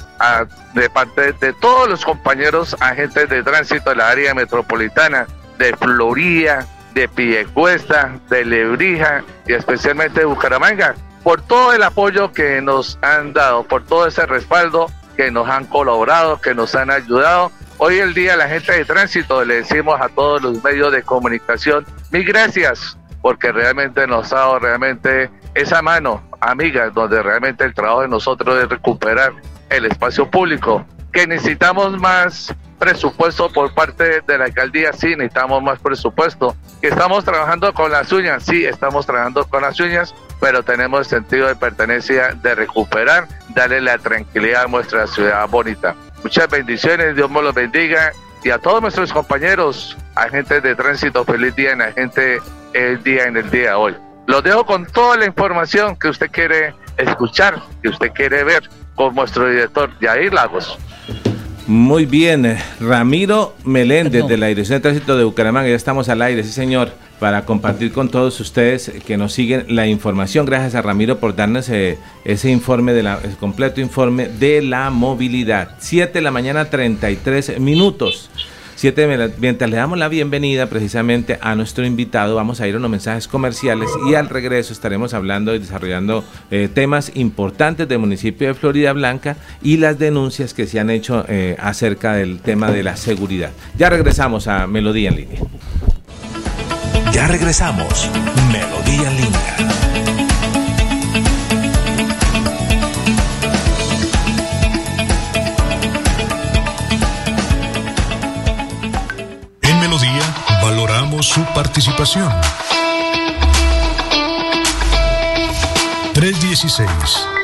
de parte de todos los compañeros agentes de tránsito de la área metropolitana, de Florida, de Piecuesta, de Lebrija y especialmente de Bucaramanga, por todo el apoyo que nos han dado, por todo ese respaldo que nos han colaborado, que nos han ayudado Hoy el día la gente de tránsito le decimos a todos los medios de comunicación, mil gracias, porque realmente nos ha dado realmente esa mano amiga, donde realmente el trabajo de nosotros es recuperar el espacio público, que necesitamos más presupuesto por parte de la alcaldía, sí, necesitamos más presupuesto, que estamos trabajando con las uñas, sí, estamos trabajando con las uñas, pero tenemos el sentido de pertenencia de recuperar, darle la tranquilidad a nuestra ciudad bonita. Muchas bendiciones, Dios me los bendiga. Y a todos nuestros compañeros, agentes de tránsito, feliz día en la gente el día en el día hoy. Los dejo con toda la información que usted quiere escuchar, que usted quiere ver con nuestro director Yair Lagos. Muy bien, Ramiro Meléndez de la Dirección de Tránsito de Bucaramanga, ya estamos al aire, sí señor para compartir con todos ustedes que nos siguen la información. Gracias a Ramiro por darnos eh, ese informe, de la, el completo informe de la movilidad. 7 de la mañana, 33 minutos. Siete, mientras le damos la bienvenida precisamente a nuestro invitado, vamos a ir a unos mensajes comerciales y al regreso estaremos hablando y desarrollando eh, temas importantes del municipio de Florida Blanca y las denuncias que se han hecho eh, acerca del tema de la seguridad. Ya regresamos a Melodía en línea. Ya regresamos. Melodía en línea. Su participación. 316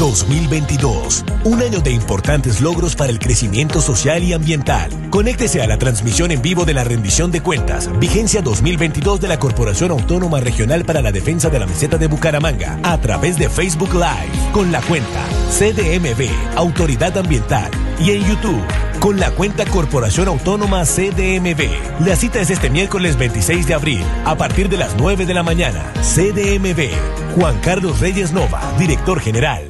2022. Un año de importantes logros para el crecimiento social y ambiental. Conéctese a la transmisión en vivo de la rendición de cuentas, vigencia 2022 de la Corporación Autónoma Regional para la Defensa de la Meseta de Bucaramanga, a través de Facebook Live, con la cuenta CDMB, Autoridad Ambiental, y en YouTube, con la cuenta Corporación Autónoma CDMB. La cita es este miércoles 26 de abril, a partir de las 9 de la mañana. CDMB, Juan Carlos Reyes Nova, director general.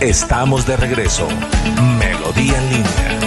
Estamos de regreso. Melodía en línea.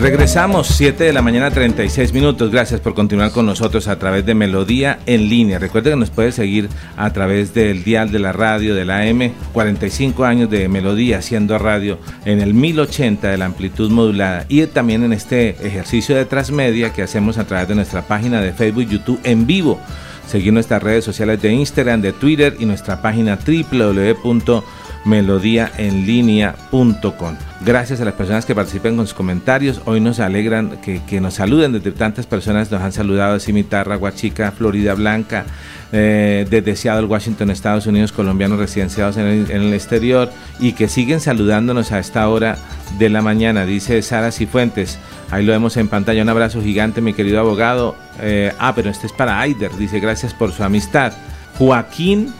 Regresamos 7 de la mañana 36 minutos. Gracias por continuar con nosotros a través de Melodía en línea. Recuerde que nos puede seguir a través del dial de la radio de la M. 45 años de Melodía haciendo radio en el 1080 de la amplitud modulada y también en este ejercicio de transmedia que hacemos a través de nuestra página de Facebook, YouTube en vivo. Seguir nuestras redes sociales de Instagram, de Twitter y nuestra página www melodíaenlínea.com. Gracias a las personas que participen con sus comentarios. Hoy nos alegran que, nos saluden desde tantas personas. Nos han saludado de Cimitarra, Guachica, Florida Blanca, eh, desde Seattle, Washington, Estados Unidos, colombianos residenciados en el, exterior y que siguen saludándonos a esta hora de la mañana. Dice Sara Cifuentes. Ahí lo vemos en pantalla. Un abrazo gigante, mi querido abogado. Eh, ah, pero este es para Aider. Dice gracias por su amistad. Joaquín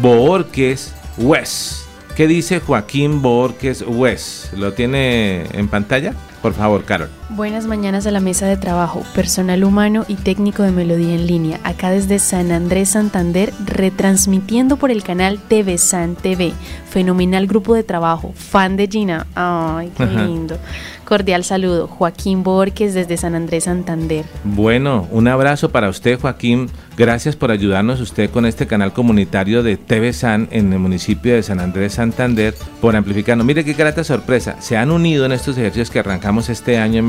Borges West ¿Qué dice Joaquín Borges West? ¿Lo tiene en pantalla? Por favor, Carol. Buenas mañanas a la mesa de trabajo, personal humano y técnico de Melodía en línea, acá desde San Andrés Santander, retransmitiendo por el canal TV San TV. Fenomenal grupo de trabajo, fan de Gina. Ay, qué lindo. Cordial saludo, Joaquín Borges desde San Andrés Santander. Bueno, un abrazo para usted, Joaquín. Gracias por ayudarnos usted con este canal comunitario de TV San en el municipio de San Andrés Santander por amplificarnos. Mire qué grata sorpresa. Se han unido en estos ejercicios que arrancamos este año en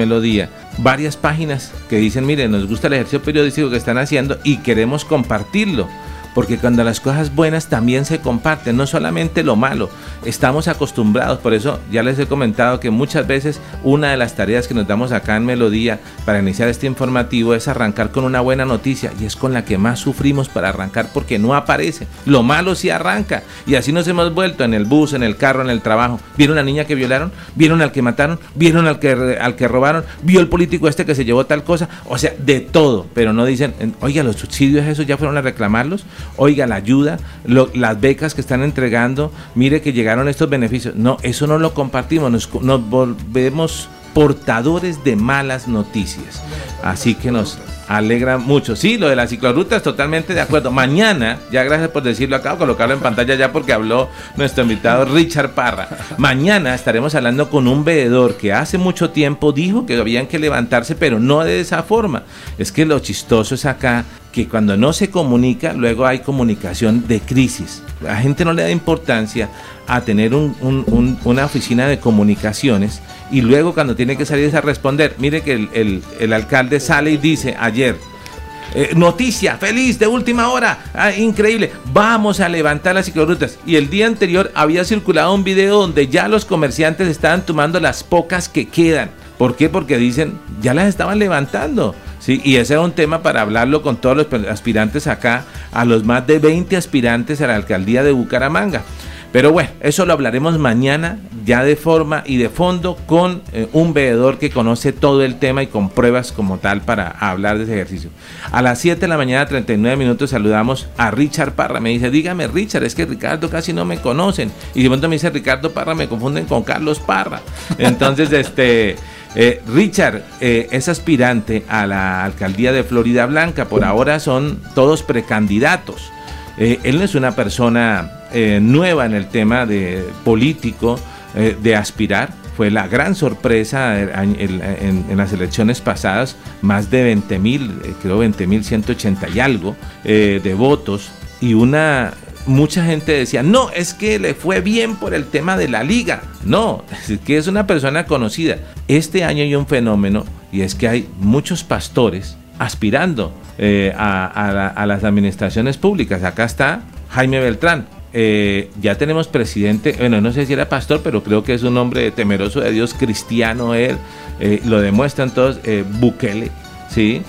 Varias páginas que dicen, mire, nos gusta el ejercicio periodístico que están haciendo y queremos compartirlo porque cuando las cosas buenas también se comparten, no solamente lo malo, estamos acostumbrados, por eso ya les he comentado que muchas veces una de las tareas que nos damos acá en Melodía para iniciar este informativo es arrancar con una buena noticia y es con la que más sufrimos para arrancar porque no aparece, lo malo sí arranca y así nos hemos vuelto en el bus, en el carro, en el trabajo, vieron a la niña que violaron, vieron al que mataron, vieron al que, al que robaron, vio el político este que se llevó tal cosa, o sea, de todo, pero no dicen, oiga, los subsidios esos ya fueron a reclamarlos, oiga, la ayuda, las becas que están entregando, mire que llegaron estos beneficios. No, eso no lo compartimos, nos, volvemos portadores de malas noticias. Así que nos alegra mucho. Sí, lo de las ciclorrutas, totalmente de acuerdo. Mañana, ya gracias por decirlo, acabo de colocarlo en pantalla ya porque habló nuestro invitado Richard Parra. Mañana estaremos hablando con un veedor que hace mucho tiempo dijo que habían que levantarse, pero no de esa forma. Es que lo chistoso es acá que cuando no se comunica, luego hay comunicación de crisis. La gente no le da importancia a tener una oficina de comunicaciones y luego cuando tiene que salir a responder, mire que el, alcalde sale y dice ayer, eh, noticia, feliz, de última hora, ah, increíble, vamos a levantar las ciclorrutas. Y el día anterior había circulado un video donde ya los comerciantes estaban tomando las pocas que quedan. ¿Por qué? Porque dicen, ya las estaban levantando. Sí, y ese era un tema para hablarlo con todos los aspirantes acá, a los más de 20 aspirantes a la alcaldía de Bucaramanga. Pero bueno, eso lo hablaremos mañana ya de forma y de fondo con eh, un veedor que conoce todo el tema y con pruebas como tal para hablar de ese ejercicio. A las 7 de la mañana, 39 minutos, saludamos a Richard Parra. Me dice, dígame Richard, es que Ricardo casi no me conocen. Y de pronto me dice Ricardo Parra, me confunden con Carlos Parra. Entonces, este... Eh, Richard eh, es aspirante a la alcaldía de Florida Blanca. Por ahora son todos precandidatos. Eh, él no es una persona nueva en el tema de político de aspirar. Fue la gran sorpresa en, las elecciones pasadas, más de 20 mil, creo 20 mil 180 y algo de votos y una mucha gente decía, no, es que le fue bien por el tema de la liga. No, es que es una persona conocida. Este año hay un fenómeno y es que hay muchos pastores aspirando eh, a, las administraciones públicas. Acá está Jaime Beltrán. eh, ya tenemos presidente, bueno, no sé si era pastor, pero creo que es un hombre temeroso de Dios, cristiano él, eh, lo demuestran todos, Bukele, ¿sí?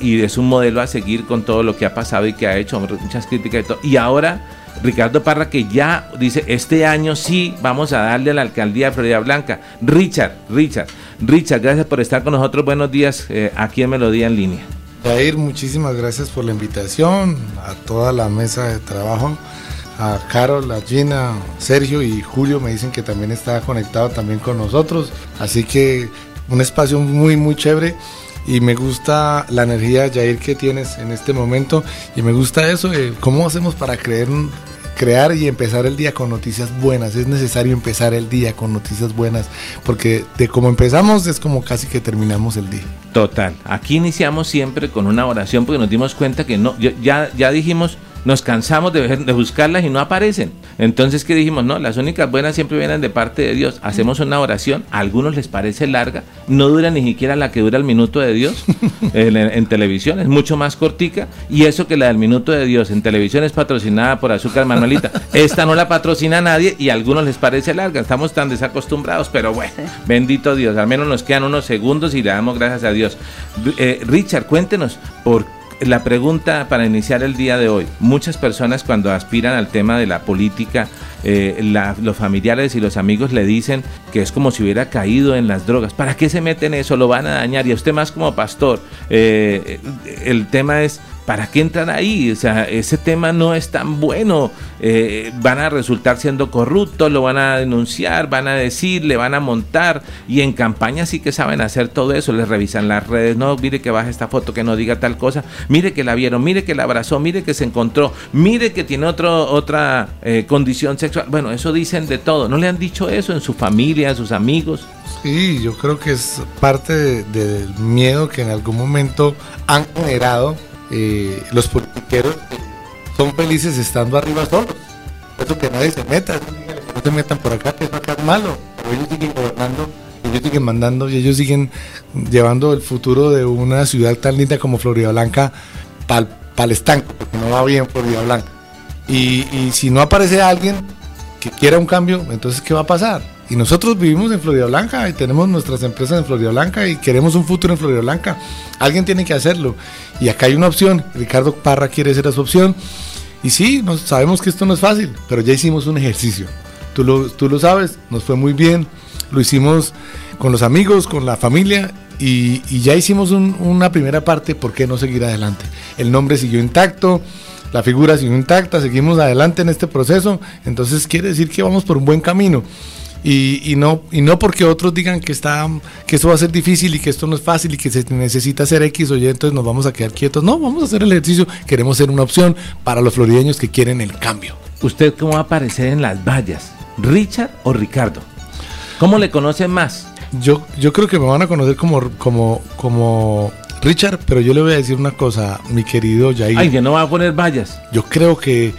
y es un modelo a seguir con todo lo que ha pasado y que ha hecho, muchas críticas y todo. Y ahora Ricardo Parra que ya dice, este año sí vamos a darle a la alcaldía de Florida Blanca. Richard, Richard, Richard, gracias por estar con nosotros. Buenos días aquí en Melodía en línea. Jair, muchísimas gracias por la invitación, a toda la mesa de trabajo, a Carol, a Gina, Sergio y Julio me dicen que también está conectado también con nosotros, así que un espacio muy muy chévere y me gusta la energía Jair que tienes en este momento y me gusta eso, cómo hacemos para creer crear y empezar el día con noticias buenas. Es necesario empezar el día con noticias buenas, porque de cómo empezamos es como casi que terminamos el día. Total. Aquí iniciamos siempre con una oración porque nos dimos cuenta que no, ya, ya dijimos nos cansamos de, buscarlas y no aparecen. Entonces, ¿qué dijimos? No, las únicas buenas siempre vienen de parte de Dios. Hacemos una oración, a algunos les parece larga, no dura ni siquiera la que dura el minuto de Dios en, televisión, es mucho más cortica. Y eso que la del minuto de Dios en televisión es patrocinada por Azúcar Manuelita. Esta no la patrocina nadie y a algunos les parece larga. Estamos tan desacostumbrados, pero bueno, bendito Dios. Al menos nos quedan unos segundos y le damos gracias a Dios. Eh, Richard, cuéntenos, ¿por qué? La pregunta para iniciar el día de hoy. Muchas personas cuando aspiran al tema de la política, eh, los familiares y los amigos le dicen que es como si hubiera caído en las drogas. ¿Para qué se meten eso? Lo van a dañar. Y a usted más como pastor, eh, el tema es ¿para qué entran ahí? O sea, ese tema no es tan bueno. Eh, van a resultar siendo corruptos, lo van a denunciar, van a decir, le van a montar. Y en campaña sí que saben hacer todo eso. Les revisan las redes. No, mire que baja esta foto, que no diga tal cosa. Mire que la vieron, mire que la abrazó, mire que se encontró, mire que tiene otro, otra eh, condición sexual. Bueno, eso dicen de todo. ¿No le han dicho eso en su familia, a sus amigos? Sí, yo creo que es parte del miedo que en algún momento han generado eh, los politiqueros son felices estando arriba solos. Eso que nadie se meta, no se metan por acá, que es acá es malo. Pero ellos siguen gobernando, ellos siguen mandando y ellos siguen llevando el futuro de una ciudad tan linda como Florida Blanca para el estanco, porque no va bien Florida Blanca. Y si no aparece alguien que quiera un cambio, entonces ¿qué va a pasar? Y nosotros vivimos en Florida Blanca y tenemos nuestras empresas en Florida Blanca y queremos un futuro en Florida Blanca. Alguien tiene que hacerlo. Y acá hay una opción. Ricardo Parra quiere ser esa opción. Y sí, sabemos que esto no es fácil, pero ya hicimos un ejercicio. Tú lo, tú lo sabes, nos fue muy bien. Lo hicimos con los amigos, con la familia y, ya hicimos una primera parte. ¿Por qué no seguir adelante? El nombre siguió intacto la figura siguió intacta, seguimos adelante en este proceso, entonces quiere decir que vamos por un buen camino y, no, y no porque otros digan que, está, que esto va a ser difícil y que esto no es fácil y que se necesita hacer X o Y, entonces nos vamos a quedar quietos. No, vamos a hacer el ejercicio, queremos ser una opción para los florideños que quieren el cambio. ¿Usted cómo va a aparecer en las vallas? ¿Richard o Ricardo? ¿Cómo le conocen más? Yo, yo creo que me van a conocer como, como, como Richard, pero yo le voy a decir una cosa, mi querido Jair. Ay, que no va a poner vallas. Yo creo que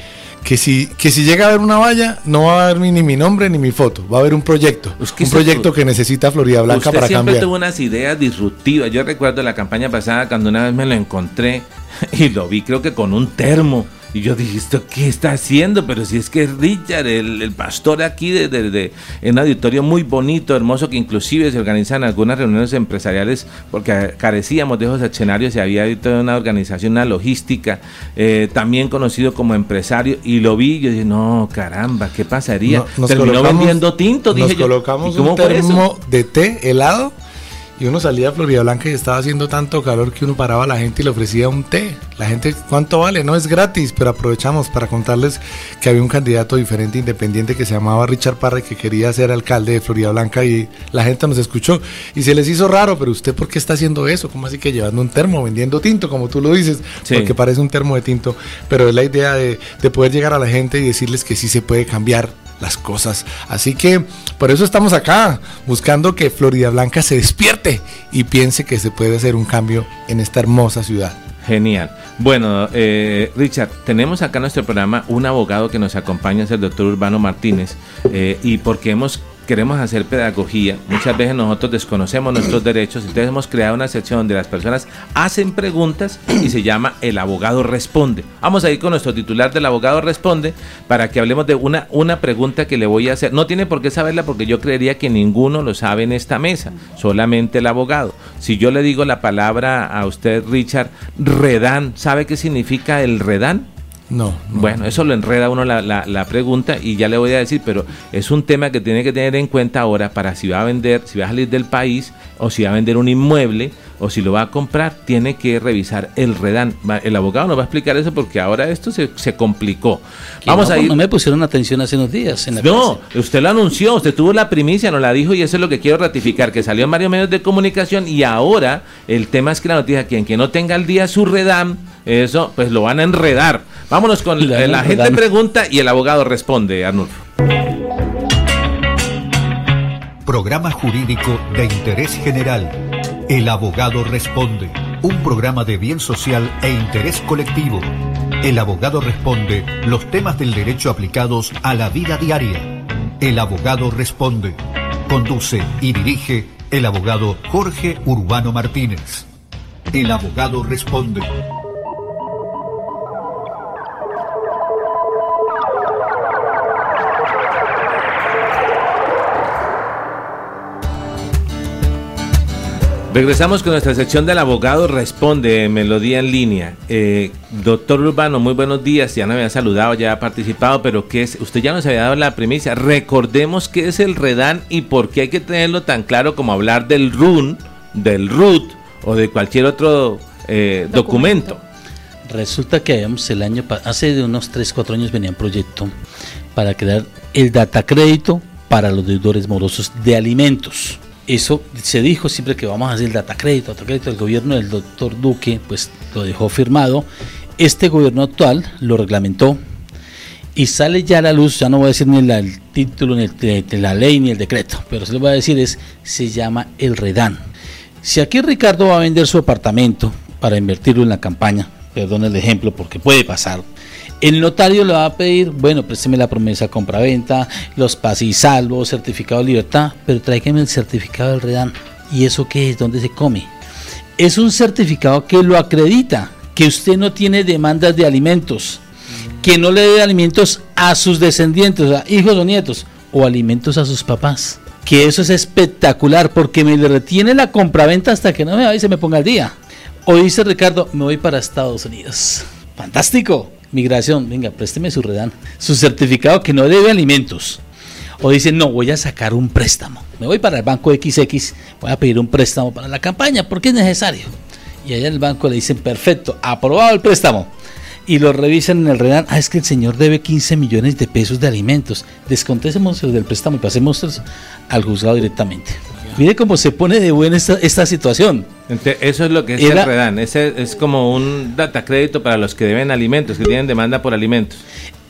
que si, que si llega a haber una valla, no va a haber ni, mi nombre ni mi foto, va a haber un proyecto. un proyecto que necesita Florida Blanca para cambiar. siempre tuvo unas ideas disruptivas. Yo recuerdo la campaña pasada cuando una vez me lo encontré y lo vi creo que con un termo y yo dije, ¿esto qué está haciendo? Pero si es que es Richard, el, pastor aquí de, de, en un auditorio muy bonito, hermoso, que inclusive se organizan algunas reuniones empresariales porque carecíamos de esos escenarios y había toda una organización, una logística, eh, también conocido como empresario, y lo vi yo dije, no, caramba, ¿qué pasaría? Terminó vendiendo tinto, dije nos colocamos un termo de té helado y uno salía a Florida Blanca y estaba haciendo tanto calor que uno paraba a la gente y le ofrecía un té. La gente, ¿cuánto vale? No es gratis, pero aprovechamos para contarles que había un candidato diferente, independiente, que se llamaba Richard Parra, que quería ser alcalde de Florida Blanca y la gente nos escuchó. Y se les hizo raro, pero ¿usted por qué está haciendo eso? ¿Cómo así que llevando un termo, vendiendo tinto, como tú lo dices? Porque parece un termo de tinto, pero es la idea de, de poder llegar a la gente y decirles que sí se puede cambiar las cosas. Así que por eso estamos acá, buscando que Florida Blanca se despierte y piense que se puede hacer un cambio en esta hermosa ciudad. Genial. Bueno, eh, Richard, tenemos acá en nuestro programa un abogado que nos acompaña, es el doctor Urbano Martínez, eh, y porque hemos queremos hacer pedagogía. Muchas veces nosotros desconocemos nuestros derechos, entonces hemos creado una sección donde las personas hacen preguntas y se llama El abogado responde. Vamos a ir con nuestro titular del abogado responde para que hablemos de una, una pregunta que le voy a hacer. No tiene por qué saberla porque yo creería que ninguno lo sabe en esta mesa, solamente el abogado. Si yo le digo la palabra a usted, Richard, redán, ¿sabe qué significa el redán? No, no. Bueno, eso lo enreda uno la, la, la pregunta y ya le voy a decir, pero es un tema que tiene que tener en cuenta ahora para si va a vender, si va a salir del país o si va a vender un inmueble o si lo va a comprar, tiene que revisar el redán. Va- El abogado nos va a explicar eso porque ahora esto se, se complicó. Vamos no, a ir. No me pusieron atención hace unos días. En la No, clase. usted lo anunció, usted tuvo la primicia, nos la dijo y eso es lo que quiero ratificar, que salió en varios medios de comunicación y ahora el tema es que la noticia, quien que no tenga al día su redam, eso pues lo van a enredar. Vámonos con eh, la gente pregunta y el abogado responde, Arnulfo. Programa jurídico de interés general. El abogado responde. Un programa de bien social e interés colectivo. El abogado responde los temas del derecho aplicados a la vida diaria. El abogado responde. Conduce y dirige el abogado Jorge Urbano Martínez. El abogado responde. Regresamos con nuestra sección del abogado responde Melodía en línea. Eh, doctor Urbano, muy buenos días. Ya no me había saludado, ya ha participado, pero ¿qué es? Usted ya nos había dado la primicia. Recordemos qué es el REDAN y por qué hay que tenerlo tan claro como hablar del RUN, del RUT o de cualquier otro eh, documento. Resulta que habíamos el año, hace de unos 3, 4 años venía un proyecto para crear el data crédito para los deudores morosos de alimentos. Eso se dijo siempre que vamos a hacer el data crédito, data crédito. El gobierno del doctor Duque pues lo dejó firmado. Este gobierno actual lo reglamentó y sale ya a la luz, ya no voy a decir ni el título, ni el de la ley, ni el decreto, pero se lo voy a decir es, se llama el REDAN. Si aquí Ricardo va a vender su apartamento para invertirlo en la campaña, perdón el ejemplo porque puede pasar, el notario le va a pedir, bueno, présteme la promesa compra-venta, los pas y salvos, certificado de libertad, pero tráigame el certificado del REDAN. ¿Y eso qué es? ¿Dónde se come? Es un certificado que lo acredita, que usted no tiene demandas de alimentos, que no le dé alimentos a sus descendientes, a hijos o nietos, o alimentos a sus papás. Que eso es espectacular porque me retiene la compraventa hasta que no me vaya y se me ponga al día. Hoy dice Ricardo, me voy para Estados Unidos. Fantástico. Migración, venga, présteme su redán. Su certificado que no debe alimentos. O dice, no, voy a sacar un préstamo. Me voy para el banco XX, voy a pedir un préstamo para la campaña porque es necesario. Y allá en el banco le dicen, perfecto, aprobado el préstamo. Y lo revisan en el redán, ah, es que el señor debe 15 millones de pesos de alimentos. Descontésemos el del préstamo y pasemos al juzgado directamente. Mire cómo se pone de buena esta, esta situación. Eso es lo que es Era- el REDAN. Ese es como un data crédito para los que deben alimentos, que tienen demanda por alimentos.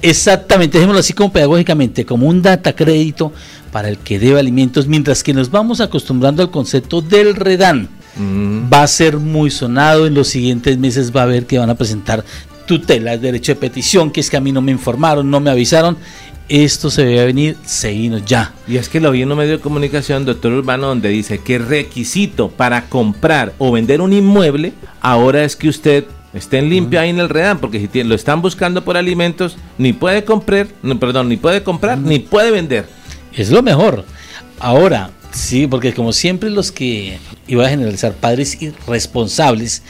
Exactamente, dejémoslo así como pedagógicamente, como un data crédito para el que debe alimentos, mientras que nos vamos acostumbrando al concepto del redán. Mm. Va a ser muy sonado, en los siguientes meses va a ver que van a presentar tutelas, derecho de petición, que es que a mí no me informaron, no me avisaron. Esto se debe venir, seguimos ya. Y es que lo vi en un medio de comunicación, doctor Urbano, donde dice que requisito para comprar o vender un inmueble ahora es que usted esté en limpio ahí en el redán, porque si lo están buscando por alimentos, ni puede comprar, no, perdón, ni puede comprar, ni puede vender. Es lo mejor. Ahora, sí, porque como siempre los que, iba a generalizar, padres irresponsables,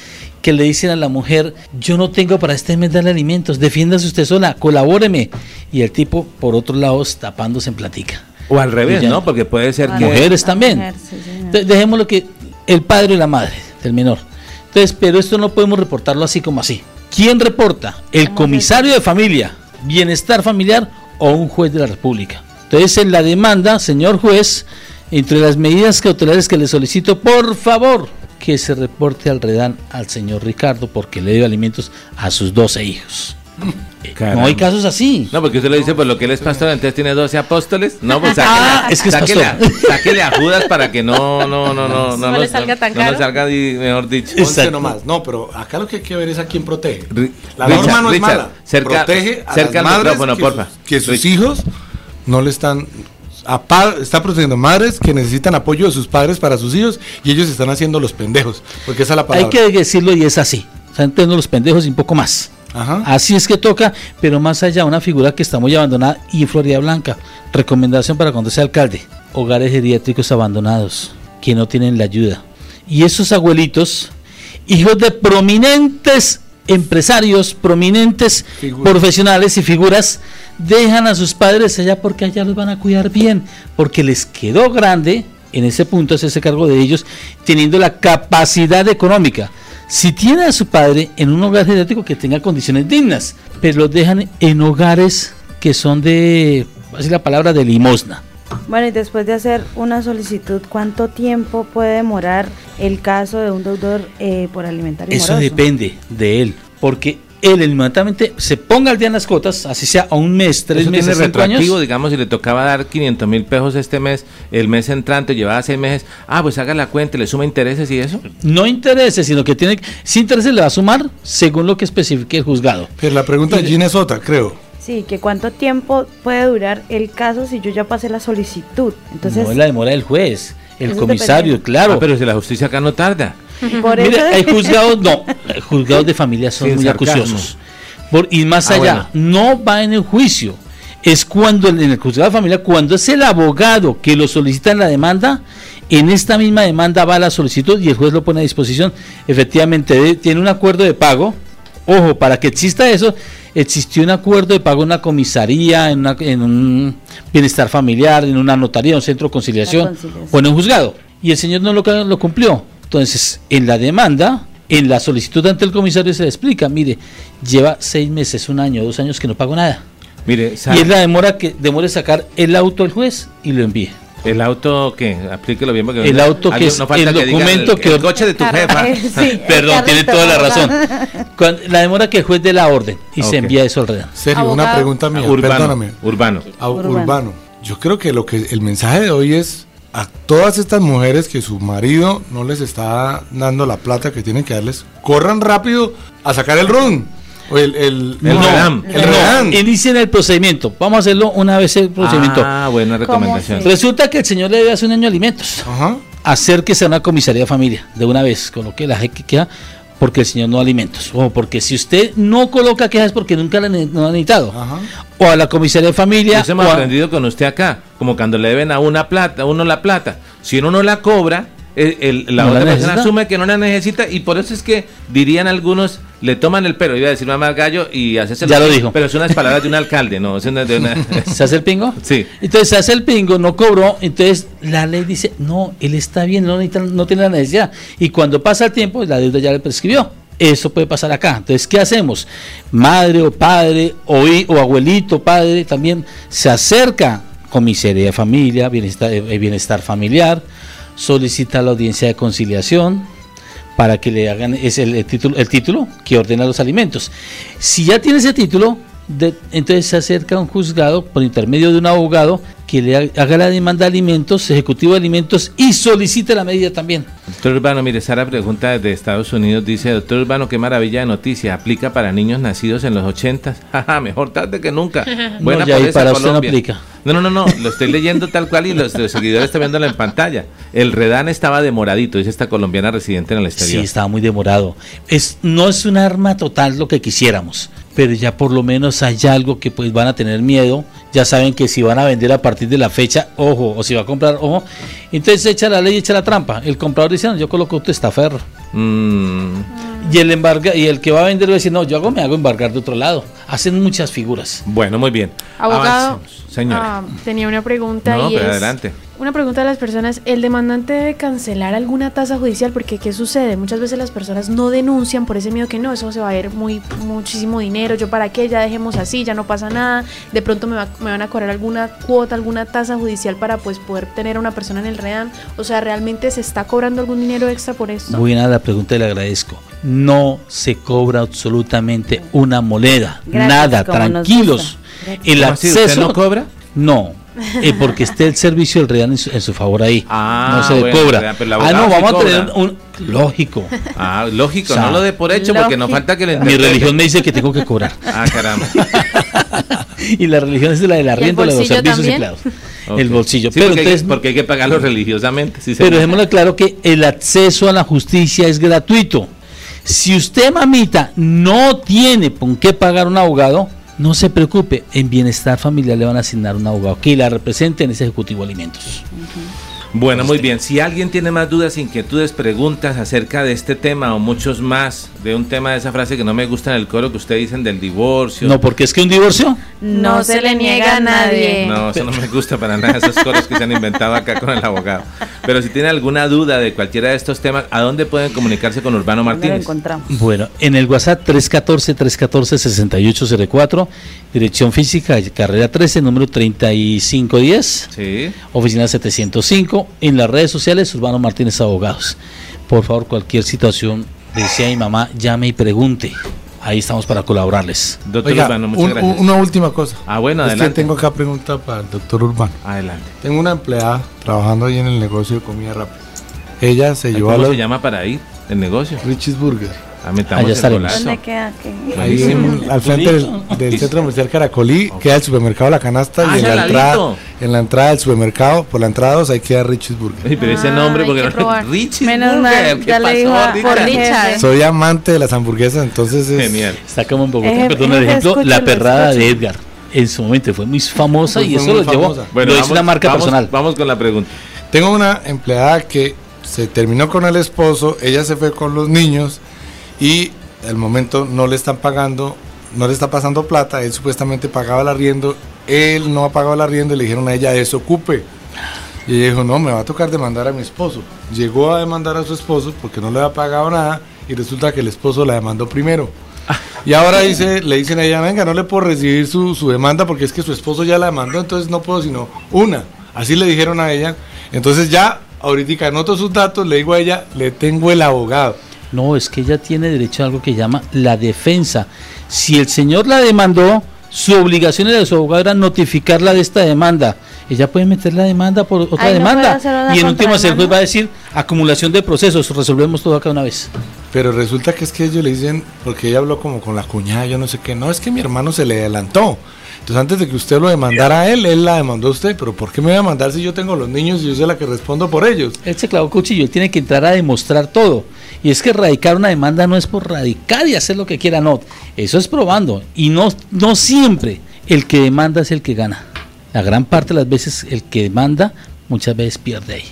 que le dicen a la mujer, yo no tengo para este mes darle alimentos, defiéndase usted sola, colabóreme. Y el tipo, por otro lado, tapándose en platica. O al revés, ya- ¿no? Porque puede ser que... Mujeres también. mujer, sí. Entonces, dejémoslo que el padre y la madre del menor. Entonces, pero esto no podemos reportarlo así como así. ¿Quién reporta? El ¿Cómo comisario de familia, bienestar familiar o un juez de la República. Entonces, en la demanda, señor juez, entre las medidas cautelares que le solicito, por favor, que se reporte al redán al señor Ricardo porque le dio alimentos a sus 12 hijos. Caramba. No hay casos así. No, porque usted le dice, pues lo que él es pastor, entonces tiene 12 apóstoles. No, pues sáquele, Ah, es que es sáquele, sáquele a Judas para que no, no, no, no, no, No le salga tan no caro. salga, di- mejor dicho. Nomás. No, pero acá lo que hay que ver es a quién protege. La Richard, norma no es Richard, mala. cerca- protege a cerca las madres micrófono, que, porfa. sus, que sus Richard. hijos no le están a está protegiendo madres que necesitan apoyo de sus padres para sus hijos y ellos están haciendo los pendejos, porque esa es la palabra. Hay que decirlo y es así. Están teniendo los pendejos y un poco más. Ajá. Así es que toca, pero más allá, una figura que está muy abandonada y Florida Blanca. Recomendación para cuando sea alcalde. Hogares geriátricos abandonados que no tienen la ayuda. Y esos abuelitos, hijos de prominentes empresarios, prominentes profesionales y figuras, dejan a sus padres allá porque allá los van a cuidar bien, porque les quedó grande en ese punto hacerse cargo de ellos, teniendo la capacidad económica. Si tiene a su padre en un hogar geriátrico que tenga condiciones dignas, pero los dejan en hogares que son de, voy a decir la palabra, de limosna. Bueno, y después de hacer una solicitud, ¿cuánto tiempo puede demorar el caso de un deudor eh, por alimentario Eso moroso? depende de él, porque él inmediatamente se ponga al día en las cuotas, así sea a un mes, tres Eso meses, tiene cinco años. retroactivo, digamos, si le tocaba dar 500 mil pesos este mes, el mes entrante llevaba seis meses, ah, pues haga la cuenta, le suma intereses y eso. No intereses, sino que tiene, si intereses le va a sumar según lo que especifique el juzgado. Pero la pregunta de Gina es otra, creo. Sí, que cuánto tiempo puede durar el caso si yo ya pasé la solicitud. Entonces, no es la demora del juez, el comisario, depende. claro. Ah, pero si la justicia acá no tarda. por Mire, eso hay juzgados, no, hay juzgados de familia son muy acuciosos. Por, y más Ah, allá, no va en el juicio. Es cuando en el juzgado de familia, cuando es el abogado que lo solicita en la demanda, en esta misma demanda va la solicitud y el juez lo pone a disposición. Efectivamente, de- tiene un acuerdo de pago. Ojo, para que exista eso, existió un acuerdo de pago en una comisaría, en, una- en un bienestar familiar, en una notaría, un centro de conciliación, conciliación. o en un juzgado. Y el señor no lo, lo cumplió. Entonces, en la demanda, en la solicitud ante el comisario se le explica, mire, lleva seis meses, un año, dos años que no pago nada. Mire, Y es la demora que demore sacar el auto al juez y lo envíe. El auto que, aplíquelo bien porque El auto que es falta el que diga documento el, que- el coche de tu Carro- jefa. eh, sí, Perdón, tiene toda la razón. la demora que el juez dé la orden y se envía eso al redactor. Sergio, una pregunta mía, urbano, perdóname. urbano. A- Urbano. urbano. Yo creo que lo que el mensaje de hoy es a todas estas mujeres que su marido no les está dando la plata que tienen que darles, corran rápido a sacar el RUN. O el, el, El no, redam. El No, redam. inicien el procedimiento. Vamos a hacerlo una vez el procedimiento. Ah, buena recomendación. Resulta que el señor le debe hace un año alimentos. Ajá. acérquese a una comisaría de familia de una vez, coloque la que queda porque el señor no alimentos. O porque si usted no coloca quejas porque nunca la ne- no ha necesitado. Ajá. O a la comisaría de familia. Eso hemos o a- aprendido con usted acá, como cuando le deben a una plata, a uno la plata. Si uno no la cobra, el- el- la ¿No la otra persona asume que no la necesita y por eso es que dirían algunos, le toman el pelo, iba a decir mamá gallo y hacerse Ya lo dijo. Pero son las palabras de un alcalde, no, es una de una... ¿Se hace el pingo? Sí. Entonces se hace el pingo, no cobró, entonces la ley dice, no, él está bien, no, necesita- no tiene la necesidad. Y cuando pasa el tiempo, la deuda ya le prescribió. Eso puede pasar acá. Entonces, ¿qué hacemos? Madre o padre o, o abuelito, padre, también se acerca comisaría de familia, bienestar, eh, bienestar familiar, solicita la audiencia de conciliación para que le hagan es el, el título, el título que ordena los alimentos. Si ya tiene ese título, de- entonces se acerca a un juzgado por intermedio de un abogado que le ha- haga la demanda de alimentos, ejecutivo de alimentos y solicite la medida también. Doctor Urbano, mire, Sara pregunta desde Estados Unidos, dice, doctor Urbano, qué maravilla de noticia, aplica para niños nacidos en los 80, jaja, mejor tarde que nunca. Buena No, ya esa para usted no aplica. No, no, no, no, lo estoy leyendo tal cual y los, los seguidores están viéndolo en pantalla. El Redán estaba demoradito, dice esta colombiana residente en el Sí, exterior. estaba muy demorado. Es, no es un arma total lo que quisiéramos, pero ya por lo menos hay algo que pues van a tener miedo. Ya saben que si van a vender a partir de la fecha, ojo, o si va a comprar, ojo. Entonces echa la ley, echa la trampa. El comprador dice, no, yo coloco tu estaferro. Mm, Y el embarga, y el que va a vender va a decir, no, yo hago, me hago embargar de otro lado. Hacen muchas figuras. bueno, muy bien. Abogado, Avancemos, señora. ah, tenía una pregunta No, y pero es adelante. una pregunta de las personas, ¿el demandante debe cancelar alguna tasa judicial? Porque ¿qué sucede? Muchas veces las personas no denuncian por ese miedo que no, eso se va a ir muy muchísimo dinero, yo para qué, ya dejemos así, ya no pasa nada, de pronto me, va- me van a cobrar alguna cuota, alguna tasa judicial para pues poder tener a una persona en el REAM, o sea, ¿realmente se está cobrando algún dinero extra por esto? Buena la pregunta y le agradezco. No se cobra absolutamente una moneda. Gracias, nada, tranquilos. El acceso. ¿Usted no cobra? No, eh, porque esté el servicio del REAN en su, en su favor ahí. Ah, no se bueno, cobra. Real, ah, no, vamos a tener un. Lógico. Ah, lógico, O sea, no lo de por hecho, porque no lógico. falta que le Mi religión me dice que tengo que cobrar. Ah, caramba. y la religión es de la del arriendo, la de los servicios también? empleados. Ok. el bolsillo. Sí, pero, porque, hay porque hay que pagarlo religiosamente. pero señor. dejémosle claro que el acceso a la justicia es gratuito. Si usted, mamita, no tiene con qué pagar un abogado, no se preocupe, en bienestar familiar le van a asignar un abogado que la represente en ese ejecutivo de alimentos. Bueno, muy bien. Si alguien tiene más dudas, inquietudes, preguntas acerca de este tema o muchos más, de un tema de esa frase que no me gusta en el coro que ustedes dicen del divorcio. No, porque es que un divorcio No se le niega a nadie. No, eso no me gusta para nada, esos coros que se han inventado acá con el abogado. Pero si tiene alguna duda de cualquiera de estos temas, ¿a dónde pueden comunicarse con Urbano ¿Dónde lo Martínez? encontramos? Bueno, en el WhatsApp 314-314-6804, dirección física, carrera 13, número 3510, Sí. oficina 705, en las redes sociales Urbano Martínez Abogados. Por favor, cualquier situación, decía mi mamá, llame y pregunte. Ahí estamos para colaborarles. Doctor Oiga, Urbano, muchas un- gracias. una última cosa. Ah, bueno, Es que adelante. tengo acá pregunta para el doctor Urbano. Adelante. Tengo una empleada trabajando ahí en el negocio de comida rápida. Ella se llevó a ¿Cómo los se llama para ir el negocio? Richie's Burger. Ah, metamos Allá el estaremos. golazo. ¿Dónde queda? ¿Qué? Ahí en- al frente del, del centro comercial Caracolí queda el supermercado La Canasta Ah, y en ya la, entrada, en la entrada del supermercado, por la entrada 2, ahí queda Richie's Burger. Pero ese Ah, nombre, porque que no- probar. Richie Menos Burger, mal, ¿qué ya le pasó, dijo a- Richard? por Richard. Soy amante de las hamburguesas, entonces es Genial. Está como en Bogotá, Eh, perdón, eh, el ejemplo, escúchelo, la perrada de. Edgar. En su momento fue muy famosa y eso lo llevó. Bueno, lo hizo una marca vamos- personal. Vamos con la pregunta. Tengo una empleada que se terminó con el esposo, ella se fue con los niños y al momento no le están pagando, no le está pasando plata, él supuestamente pagaba el arriendo, él no ha pagado el arriendo y le dijeron a ella desocupe. Y ella dijo, no, me va a tocar demandar a mi esposo. Llegó a demandar a su esposo porque no le había pagado nada y resulta que el esposo la demandó primero. Y ahora dice, le dicen a ella, venga, no le puedo recibir su, su demanda porque es que su esposo ya la demandó, entonces no puedo sino una. Así le dijeron a ella. Entonces ya, ahorita anoto sus datos, le digo a ella, le tengo el abogado. No, es que ella tiene derecho a algo que llama la defensa. Si el señor la demandó, su obligación de su abogado era notificarla de esta demanda. Ella puede meter la demanda por otra Ay, ¿no puede demanda. y en últimas el juez va a decir acumulación de procesos, resolvemos todo acá una vez. Pero resulta que es que ellos le dicen, porque ella habló como con la cuñada, yo no sé qué, no, es que mi hermano se le adelantó. Entonces antes de que usted lo demandara a él, él la demandó a usted, pero ¿por qué me voy a mandar si yo tengo los niños y yo soy la que respondo por ellos? Él se clavó cuchillo, él tiene que entrar a demostrar todo. Y es que radicar una demanda no es por radicar y hacer lo que quiera, no. Eso es probando. Y no, no siempre el que demanda es el que gana. La gran parte de las veces el que demanda muchas veces pierde ahí.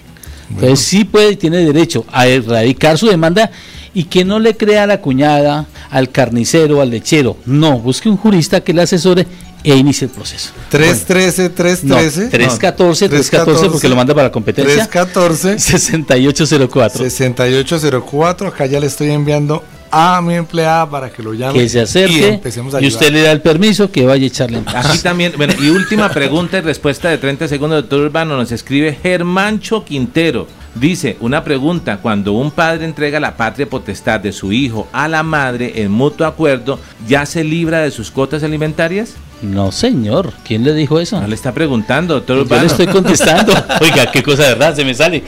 Entonces sí puede y tiene derecho a erradicar su demanda y que no le crea a la cuñada, al carnicero, al lechero. No, busque un jurista que le asesore e inicie el proceso. 313, No, 313. 314, 314 porque lo manda para la competencia. 314. 6804. 6804, acá ya le estoy enviando a mi empleada para que lo llame que se y acerque empecemos a y, usted le da el permiso que vaya a echarle en paz. Aquí también, bueno, y última pregunta y respuesta de 30 segundos, doctor Urbano, nos escribe Germancho Quintero. Dice, una pregunta, cuando un padre entrega la patria potestad de su hijo a la madre en mutuo acuerdo, ¿ya se libra de sus cuotas alimentarias? No, señor. ¿Quién le dijo eso? No le está preguntando, doctor Yo Urbano. le estoy contestando. Oiga, qué cosa de verdad, se me sale.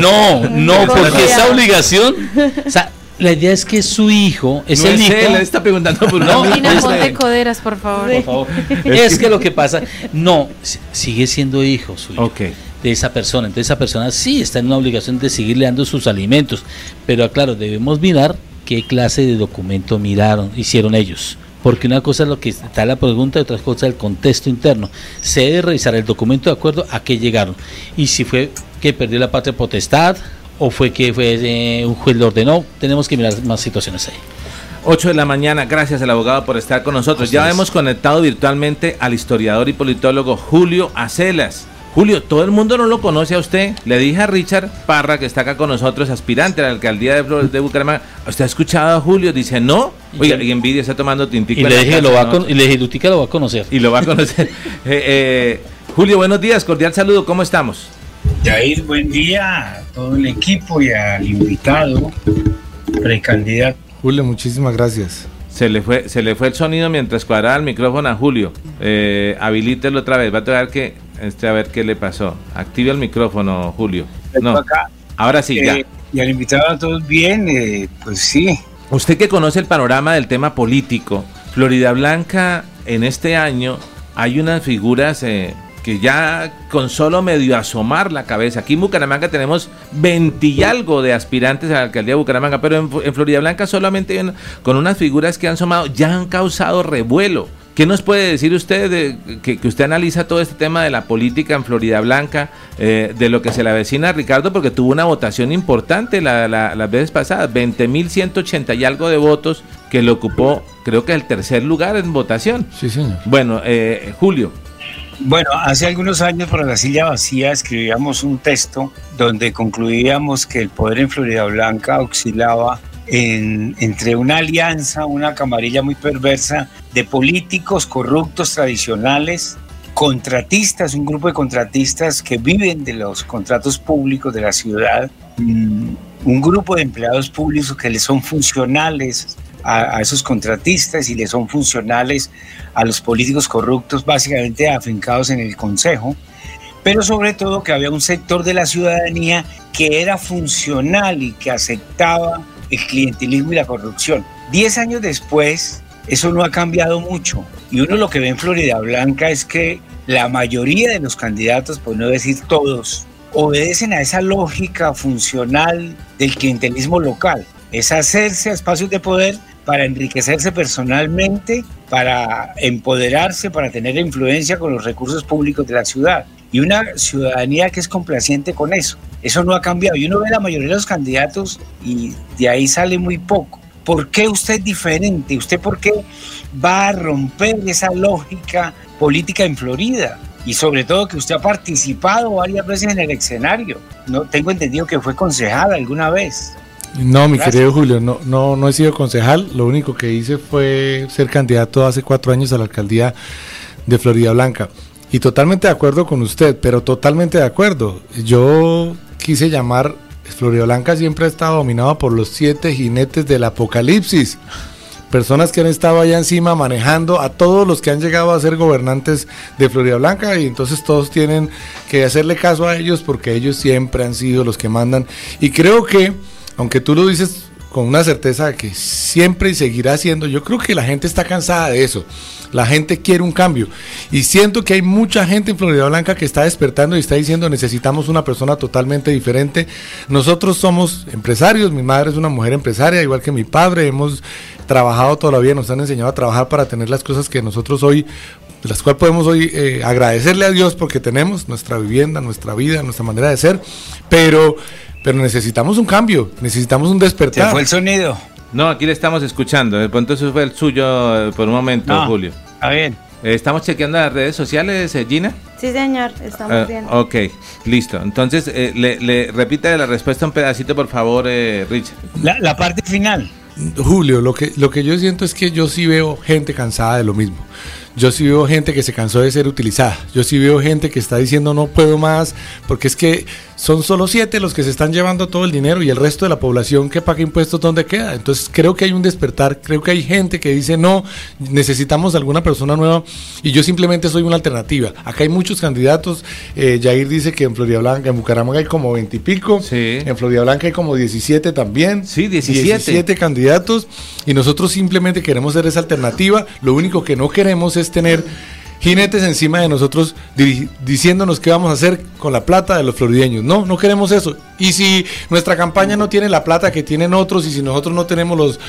No, no, porque esa obligación. O sea, la idea es que su hijo es no el es hijo. él, está preguntando por No, una no es- ponte coderas, por favor. Por favor. Es que lo que pasa, no, si- sigue siendo hijo suyo. Ok. De esa persona. Entonces esa persona sí está en una obligación de seguirle dando sus alimentos. Pero claro, debemos mirar qué clase de documento miraron, hicieron ellos. Porque una cosa es lo que está la pregunta y otra cosa es el contexto interno. Se debe revisar el documento de acuerdo a qué llegaron. Y si fue que perdió la patria potestad o fue que fue eh, un juez le ordenó, tenemos que mirar más situaciones ahí. 8 de la mañana, gracias al abogado por estar con nosotros. Ya hemos conectado virtualmente al historiador y politólogo Julio Acelas. Julio, todo el mundo no lo conoce a usted. Le dije a Richard Parra, que está acá con nosotros, aspirante a la alcaldía de, Flores de Bucaramanga. ¿Usted ha escuchado a Julio? Dice, no. Oiga, y envidia está tomando tintico. Y le dije, casa, lo va con- y le dije, Lutica lo va a conocer. Y lo va a conocer. Eh, eh, Julio, buenos días, cordial saludo, ¿cómo estamos? Yair, buen día a todo el equipo y al invitado, precandidato. Julio, muchísimas gracias. Se le fue, se le fue el sonido mientras cuadraba el micrófono a Julio. Eh, habilítelo otra vez. Va a tener que este, a ver qué le pasó. Active el micrófono, Julio. No. Ahora sí, ya. eh, y al invitado a todos bien, eh, pues sí, Usted que conoce el panorama del tema político, Florida Blanca en este año hay unas figuras eh, que ya con solo medio asomar la cabeza. Aquí en Bucaramanga tenemos 20 y algo de aspirantes a la alcaldía de Bucaramanga, pero en, en Florida Blanca solamente con unas figuras que han asomado ya han causado revuelo. ¿Qué nos puede decir usted de, que, usted analiza todo este tema de la política en Florida Blanca, eh, de lo que se le avecina a Ricardo, porque tuvo una votación importante la, las veces pasadas, 20.180 y algo de votos que le ocupó, creo que el tercer lugar en votación. Sí, señor. Bueno, eh, Julio. Bueno, hace algunos años por la silla vacía escribíamos un texto donde concluíamos que el poder en Florida Blanca oscilaba entre una alianza, una camarilla muy perversa de políticos corruptos tradicionales, contratistas, un grupo de contratistas que viven de los contratos públicos de la ciudad, mm, un grupo de empleados públicos que les son funcionales a, a, esos contratistas y les son funcionales a los políticos corruptos, básicamente afincados en el Consejo, pero sobre todo que había un sector de la ciudadanía que era funcional y que aceptaba el clientelismo y la corrupción. Diez años después, eso no ha cambiado mucho. Y uno lo que ve en Florida Blanca es que la mayoría de los candidatos, por no decir todos, obedecen a esa lógica funcional del clientelismo local. Es hacerse a espacios de poder para enriquecerse personalmente, para empoderarse, para tener influencia con los recursos públicos de la ciudad. Y una ciudadanía que es complaciente con eso. Eso no ha cambiado. Y uno ve la mayoría de los candidatos y de ahí sale muy poco. ¿Por qué usted es diferente? ¿Usted por qué va a romper esa lógica política en Florida? Y sobre todo que usted ha participado varias veces en el escenario. No tengo entendido que fue concejal alguna vez. No, mi querido Julio, no, no, no he sido concejal. Lo único que hice fue ser candidato hace cuatro años a la alcaldía de Florida Blanca. Y totalmente de acuerdo con usted, pero totalmente de acuerdo. Yo quise llamar, Florida Blanca siempre ha estado dominado por los siete jinetes del apocalipsis. Personas que han estado allá encima manejando a todos los que han llegado a ser gobernantes de Florida Blanca y entonces todos tienen que hacerle caso a ellos porque ellos siempre han sido los que mandan. Y creo que, aunque tú lo dices con una certeza de que siempre y seguirá siendo, yo creo que la gente está cansada de eso. La gente quiere un cambio. Y siento que hay mucha gente en Florida Blanca que está despertando y está diciendo necesitamos una persona totalmente diferente. Nosotros somos empresarios, mi madre es una mujer empresaria, igual que mi padre, hemos trabajado todavía, nos han enseñado a trabajar para tener las cosas que nosotros hoy de las cuales podemos hoy eh, agradecerle a Dios porque tenemos nuestra vivienda, nuestra vida, nuestra manera de ser, pero, pero necesitamos un cambio, necesitamos un despertar. ¿Se fue el sonido? No, aquí le estamos escuchando. De pronto eso fue el suyo eh, por un momento, Julio. Está bien. Eh, ¿Estamos chequeando las redes sociales, eh, Gina? Sí, señor, estamos Ah, bien. ok, listo. Entonces, eh, le, le repita la respuesta un pedacito, por favor, eh, Richard. La, la parte final. Julio, lo que, lo que yo siento es que yo sí veo gente cansada de lo mismo. Yo sí veo gente que se cansó de ser utilizada. Yo sí veo gente que está diciendo no puedo más, porque es que son solo siete los que se están llevando todo el dinero y el resto de la población que paga impuestos, ¿dónde queda? Entonces creo que hay un despertar, creo que hay gente que dice no, necesitamos alguna persona nueva y yo simplemente soy una alternativa. Acá hay muchos candidatos. Eh, Jair dice que en Florida Blanca, en Bucaramanga hay como 20 y pico. Sí. En Florida Blanca hay como 17 también. Sí, 17. 17 candidatos y nosotros simplemente queremos ser esa alternativa. Lo único que no queremos es tener jinetes encima de nosotros diciéndonos qué vamos a hacer con la plata de los florideños. No, no queremos eso. Y si nuestra campaña no tiene la plata que tienen otros y si nosotros no tenemos los,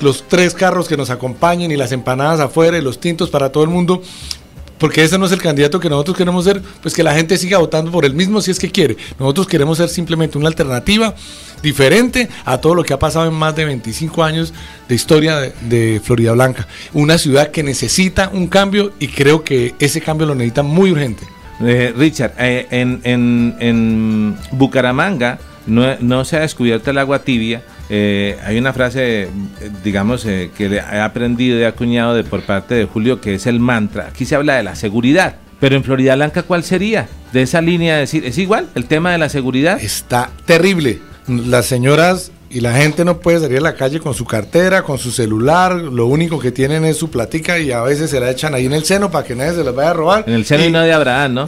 los tres carros que nos acompañen y las empanadas afuera y los tintos para todo el mundo, porque ese no es el candidato que nosotros queremos ser, pues que la gente siga votando por el mismo si es que quiere. Nosotros queremos ser simplemente una alternativa diferente a todo lo que ha pasado en más de 25 años de historia de, de Florida Blanca. Una ciudad que necesita un cambio y creo que ese cambio lo necesita muy urgente. Eh, Richard, eh, en, en, en Bucaramanga no, no se ha descubierto el agua tibia. Eh, hay una frase, digamos, eh, que he aprendido y acuñado de, por parte de Julio, que es el mantra. Aquí se habla de la seguridad. Pero en Florida Blanca, ¿cuál sería? De esa línea de decir, ¿es igual el tema de la seguridad? Está terrible. Las señoras y la gente no puede salir a la calle con su cartera, con su celular. Lo único que tienen es su platica y a veces se la echan ahí en el seno para que nadie se las vaya a robar. En el seno y de Abraham, ¿no?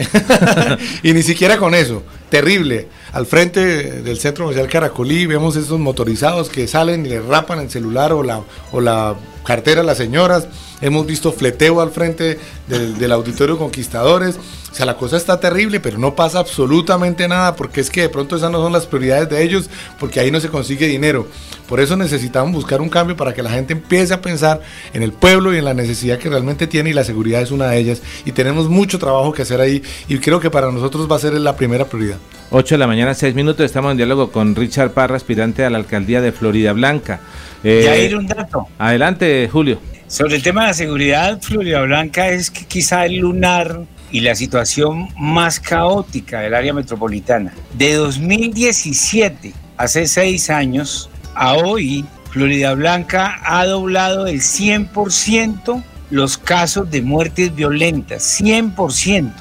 y ni siquiera con eso. terrible. Al frente del centro comercial Caracolí vemos esos motorizados que salen y le rapan el celular o la, o la cartera a las señoras. Hemos visto fleteo al frente del, del auditorio Conquistadores. O sea, la cosa está terrible, pero no pasa absolutamente nada porque es que de pronto esas no son las prioridades de ellos, porque ahí no se consigue dinero. Por eso necesitamos buscar un cambio para que la gente empiece a pensar en el pueblo y en la necesidad que realmente tiene y la seguridad es una de ellas. Y tenemos mucho trabajo que hacer ahí y creo que para nosotros va a ser la primera prioridad. 8 de la mañana, 6 minutos, estamos en diálogo con Richard Parra, aspirante a la alcaldía de Florida Blanca. Eh, ya ir un dato. Adelante, Julio. Sobre el tema de la seguridad, Florida Blanca es que quizá el lunar y la situación más caótica del área metropolitana. De 2017, hace seis años, a hoy, Florida Blanca ha doblado el 100% los casos de muertes violentas, 100%.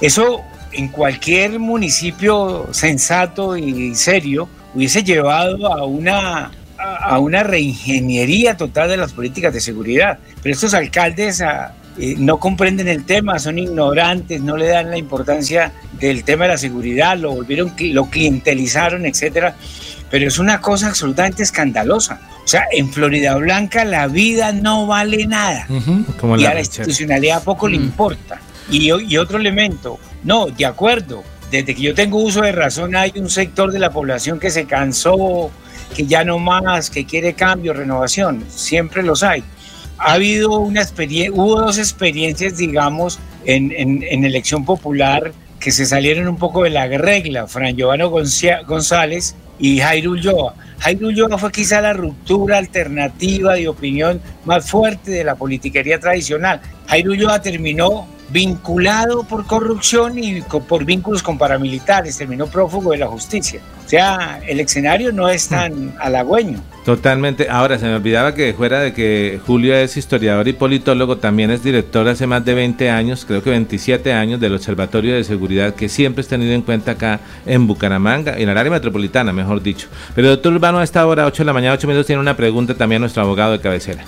Eso en cualquier municipio sensato y serio hubiese llevado a una a una reingeniería total de las políticas de seguridad. Pero estos alcaldes a, eh, no comprenden el tema, son ignorantes, no le dan la importancia del tema de la seguridad, lo volvieron, lo clientelizaron, etcétera. Pero es una cosa absolutamente escandalosa. O sea, en Florida Blanca la vida no vale nada. y a la institucionalidad poco le importa. Y, y otro elemento, no, de acuerdo, desde que yo tengo uso de razón hay un sector de la población que se cansó, que ya no más, que quiere cambio, renovación, siempre los hay ha habido una experiencia, hubo dos experiencias, digamos, en, en, elección popular que se salieron un poco de la regla, Fran Giovanni González y Jairo Ulloa. Jairo Ulloa fue quizá la ruptura alternativa de opinión más fuerte de la politiquería tradicional. Jairo Ulloa terminó vinculado por corrupción y por vínculos con paramilitares, terminó prófugo de la justicia. O sea, el escenario no es tan halagüeño. Totalmente. Ahora, se me olvidaba que fuera de que Julio es historiador y politólogo, también es director hace más de 20 años, creo que 27 años, del Observatorio de Seguridad, que siempre es tenido en cuenta acá en Bucaramanga, en el área metropolitana, mejor dicho. Pero doctor Urbano, a esta hora, 8 de la mañana, 8 minutos, tiene una pregunta también a nuestro abogado de cabecera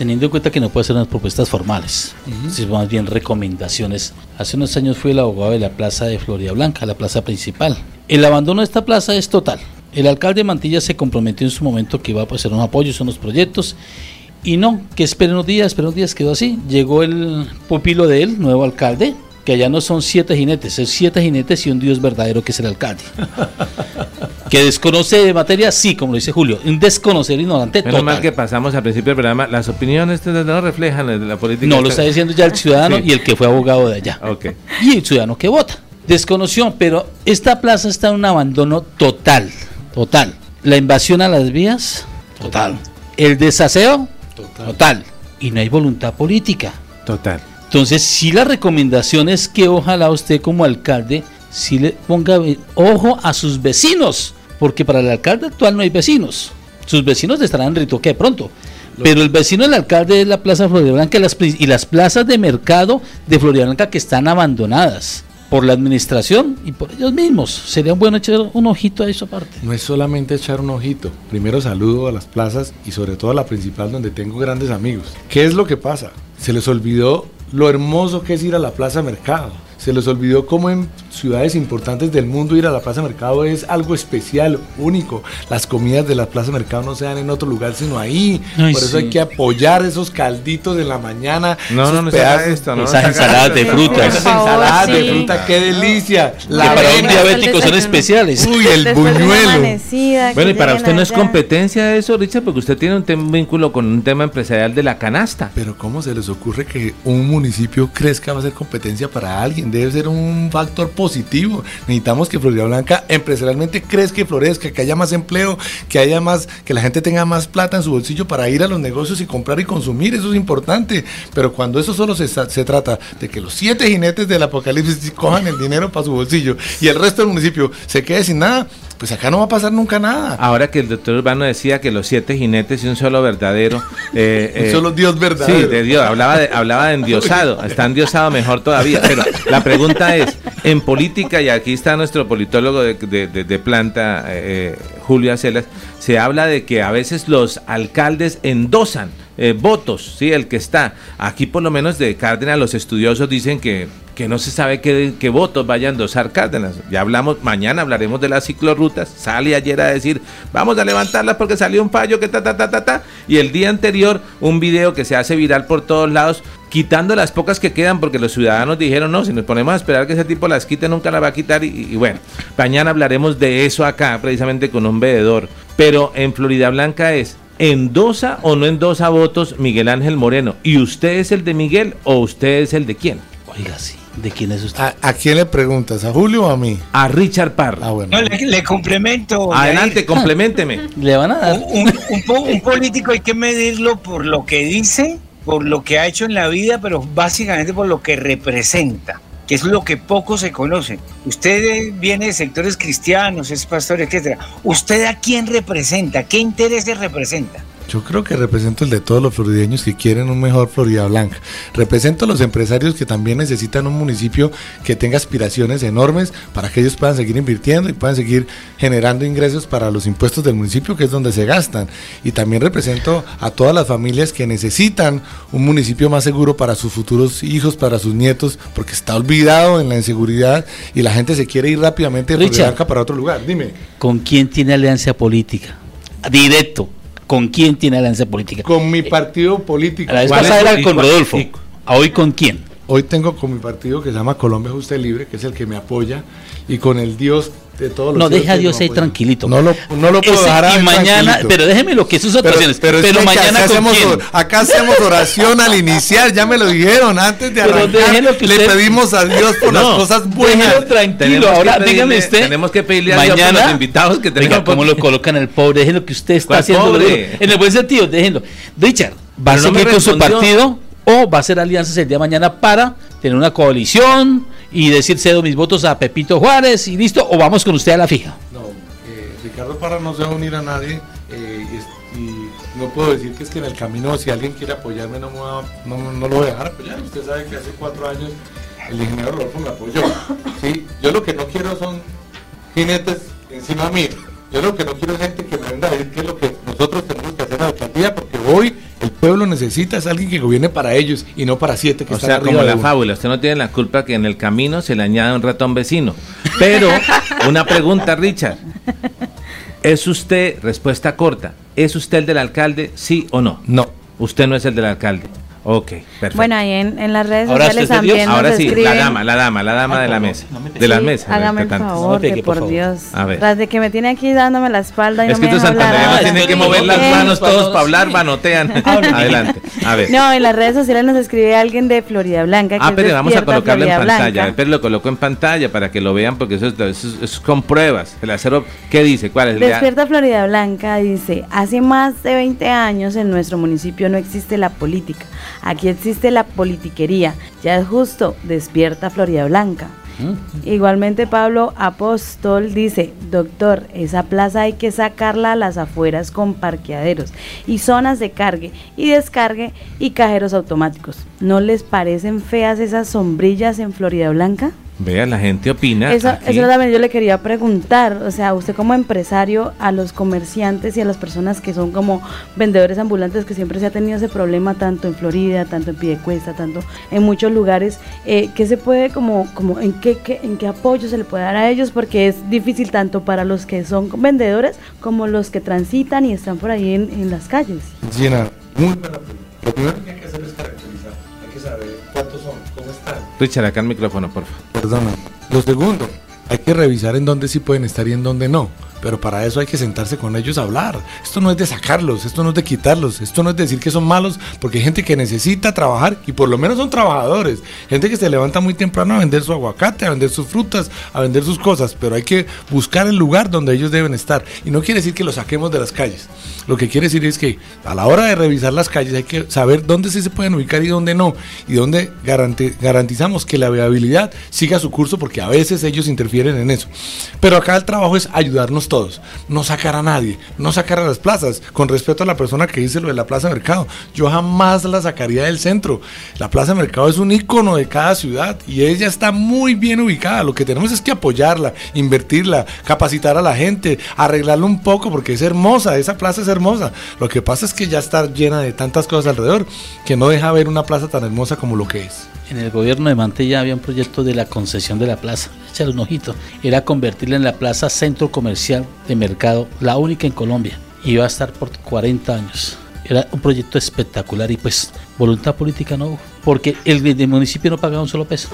teniendo en cuenta que no puede ser unas propuestas formales, sino más bien recomendaciones. Hace unos años fui el abogado de la plaza de Florida Blanca, la plaza principal. El abandono de esta plaza es total. El alcalde Mantilla se comprometió en su momento que iba a hacer un apoyo a unos proyectos y no, que esperen unos días, esperen unos días, quedó así. Llegó el pupilo de él, nuevo alcalde, que allá no son siete jinetes, es siete jinetes y un dios verdadero que es el alcalde. que desconoce de materia, sí, como lo dice Julio, un desconocer ignorante Menos mal que pasamos al principio del programa, las opiniones no reflejan la política. No, lo está diciendo ya el ciudadano y el que fue abogado de allá. Okay. Y el ciudadano que vota. Desconoció, pero esta plaza está en un abandono total, total. La invasión a las vías, total. El desaseo, total. total. Y no hay voluntad política. Total. Entonces, si la recomendación es que ojalá usted como alcalde si le ponga ojo a sus vecinos, porque para el alcalde actual no hay vecinos. Sus vecinos estarán en Ritoque pronto. Pero el vecino del alcalde es la Plaza Florida Blanca y las plazas de mercado de Florida Blanca que están abandonadas por la administración y por ellos mismos. Sería bueno echar un ojito a eso aparte. No es solamente echar un ojito. Primero saludo a las plazas y sobre todo a la principal donde tengo grandes amigos. ¿Qué es lo que pasa? Se les olvidó lo hermoso que es ir a la plaza mercado se les olvidó cómo en ciudades importantes del mundo ir a la Plaza Mercado es algo especial, único. Las comidas de la Plaza Mercado no se dan en otro lugar sino ahí. Por eso hay que apoyar esos calditos de la mañana. No, no, no, esto, no esas ensaladas de frutas. Esas ensaladas de fruta, qué delicia. La para un diabético son especiales. Uy, el buñuelo. Bueno, y para usted no es competencia eso, Richard, porque usted tiene un vínculo con un tema empresarial de la canasta. Pero ¿cómo se les ocurre que un municipio crezca va a ser competencia para alguien? Debe ser un factor positivo. Necesitamos que Florida Blanca empresarialmente crezca que florezca, que haya más empleo, que haya más, que la gente tenga más plata en su bolsillo para ir a los negocios y comprar y consumir. Eso es importante. Pero cuando eso solo se, se trata de que los siete jinetes del apocalipsis cojan el dinero para su bolsillo y el resto del municipio se quede sin nada, pues acá no va a pasar nunca nada. Ahora que el doctor Urbano decía que los siete jinetes y un solo verdadero. Eh, un solo Dios verdadero. Sí, de Dios. Hablaba de, hablaba de endiosado. Está endiosado mejor todavía. Pero la pregunta es: en política, y aquí está nuestro politólogo de, planta, eh, Julio Acelas, se habla de que a veces los alcaldes endosan eh, votos, ¿sí? El que está. Aquí, por lo menos de Cárdenas, los estudiosos dicen que porque no se sabe qué, votos vayan a endosar Cárdenas. Ya hablamos, mañana hablaremos de las ciclorrutas. Sale ayer a decir, vamos a levantarlas porque salió un fallo que ta, ta, ta, ta, ta. Y el día anterior, un video que se hace viral por todos lados, quitando las pocas que quedan porque los ciudadanos dijeron, no, si nos ponemos a esperar que ese tipo las quite, nunca las va a quitar. Y, y bueno, mañana hablaremos de eso acá, precisamente con un veedor. Pero en Florida Blanca es, ¿endosa o no endosa votos Miguel Ángel Moreno? ¿Y usted es el de Miguel o usted es el de quién? Oiga, sí. ¿De quién es usted? ¿A, a quién le preguntas? ¿A Julio o a mí? A Richard Parra. Ah, bueno. No, le, le complemento. Adelante, complementeme. Le van a dar. Un, un- un po- un político hay que medirlo por lo que dice, por lo que ha hecho en la vida, pero básicamente por lo que representa, que es lo que poco se conoce. Usted viene de sectores cristianos, es pastor, etcétera. ¿Usted a quién representa? ¿Qué intereses representa? Yo creo que represento el de todos los florideños que quieren un mejor Florida Blanca. Represento a los empresarios que también necesitan un municipio que tenga aspiraciones enormes para que ellos puedan seguir invirtiendo y puedan seguir generando ingresos para los impuestos del municipio, que es donde se gastan. Y también represento a todas las familias que necesitan un municipio más seguro para sus futuros hijos, para sus nietos, porque está olvidado en la inseguridad y la gente se quiere ir rápidamente de Florida. Blanca para otro lugar. Dime. ¿Con quién tiene alianza política? Directo. ¿Con quién tiene alianza política? Con mi partido político. A la vez era ¿Y con Rodolfo. ¿A hoy con quién? Hoy tengo con mi partido que se llama Colombia Justa y Libre, que es el que me apoya, y con el Dios de todos los No, deja a Dios ahí tranquilito. No lo, no lo puedo Ese- dejar a y mañana, tranquilito. pero déjeme lo que sus actuaciones. Pero, es que mañana acá con hacemos, quién? acá hacemos oración al iniciar, ya me lo dijeron antes de Pero arrancar. déjelo que Le usted- pedimos a Dios por las No, cosas buenas. Déjelo tranquilo. Tenemos que Ahora, pedirle- dígame usted. tenemos que pedirle a Dios por los invitados que tenemos Oiga, ¿cómo lo colocan el pobre? Déjenlo que usted está ¿Cuál haciendo. pobre? En el buen sentido, déjenlo. Richard, ¿va a Pero seguir con su partido o va a hacer alianzas el día de mañana para tener una coalición y decir cedo mis votos a Pepito Juárez y listo? ¿O vamos con usted a la fija? No, eh, Ricardo Parra no se va a unir a nadie eh, y, no puedo decir que es que en el camino si alguien quiere apoyarme no, me va- no, no lo voy a dejar apoyar. Usted sabe que hace cuatro años el ingeniero Rodolfo me apoyó. ¿sí? Yo lo que no quiero son jinetes encima mío. Yo lo que no quiero es gente que me venga a decir qué es lo que nosotros tenemos que hacer en la alcaldía porque hoy el pueblo necesita es alguien que gobierne para ellos y no para siete que O están sea, arriba como la fábula, usted no tiene la culpa que en el camino se le añade un ratón vecino. Pero, una pregunta, Richard. ¿Es usted, respuesta corta, ¿es usted el del alcalde, sí o no? No. Usted no es el del alcalde. Ok, perfecto. Bueno, ahí en, en las redes Ahora sociales es también nos Ahora sí, escriben. la dama, la dama, la dama de la mesa. De las Sí, mesas. Hágame el. No favor, me pegue, que por. Dios. A ver. Tras de que me tiene aquí dándome la espalda y Es no que me deja hablar. Ah, tienen que mover las manos todos para hablar, manotean. Adelante, a ver. No, en las redes sociales nos escribe alguien de Florida Blanca. Que Ah, es pero vamos a colocarlo en pantalla. Pero lo coloco en pantalla para que lo vean porque eso es, eso es- eso es con pruebas. El acero, ¿qué dice? ¿Cuál es? Despierta Florida Blanca dice, hace más de 20 años en nuestro municipio no existe la política, aquí existe la politiquería, ya es justo, despierta Florida Blanca. Igualmente Pablo Apóstol dice, doctor, esa plaza hay que sacarla a las afueras con parqueaderos y zonas de cargue y descargue y cajeros automáticos. ¿No les parecen feas esas sombrillas en Florida Blanca? Vea, la gente opina. Eso, aquí. eso también yo le quería preguntar, o sea, usted como empresario, a los comerciantes y a las personas que son como vendedores ambulantes, que siempre se ha tenido ese problema tanto en Florida, tanto en Piedecuesta, tanto en muchos lugares, eh, ¿qué se puede como, como en qué, qué- en qué apoyo se le puede dar a ellos? Porque es difícil tanto para los que son vendedores como los que transitan y están por ahí en, en las calles. Gina, muy buena pregunta. Lo primero que hay que hacer es Richard, acá el micrófono, por favor. Perdona. Lo segundo, hay que revisar en dónde sí pueden estar y en dónde no. Pero para eso hay que sentarse con ellos a hablar. Esto no es de sacarlos, esto no es de quitarlos, esto no es decir que son malos, porque hay gente que necesita trabajar y por lo menos son trabajadores. Gente que se levanta muy temprano a vender su aguacate, a vender sus frutas, a vender sus cosas, pero hay que buscar el lugar donde ellos deben estar. Y no quiere decir que los saquemos de las calles. Lo que quiere decir es que a la hora de revisar las calles hay que saber dónde sí se pueden ubicar y dónde no, y dónde garanti- garantizamos que la viabilidad siga su curso, porque a veces ellos interfieren en eso. Pero acá el trabajo es ayudarnos todos, no sacar a nadie, no sacar a las plazas. Con respeto a la persona que dice lo de la Plaza Mercado, yo jamás la sacaría del centro. La Plaza Mercado es un icono de cada ciudad y ella está muy bien ubicada. Lo que tenemos es que apoyarla, invertirla, capacitar a la gente, arreglarla un poco porque es hermosa, esa plaza es hermosa. Lo que pasa es que ya está llena de tantas cosas alrededor que no deja ver una plaza tan hermosa como lo que es. En el gobierno de Mantella había un proyecto de la concesión de la plaza. Échale un ojito. Era convertirla en la plaza centro comercial de mercado, la única en Colombia. Iba a estar por 40 años. Era un proyecto espectacular y pues voluntad política no hubo. Porque el, el municipio no pagaba un solo peso.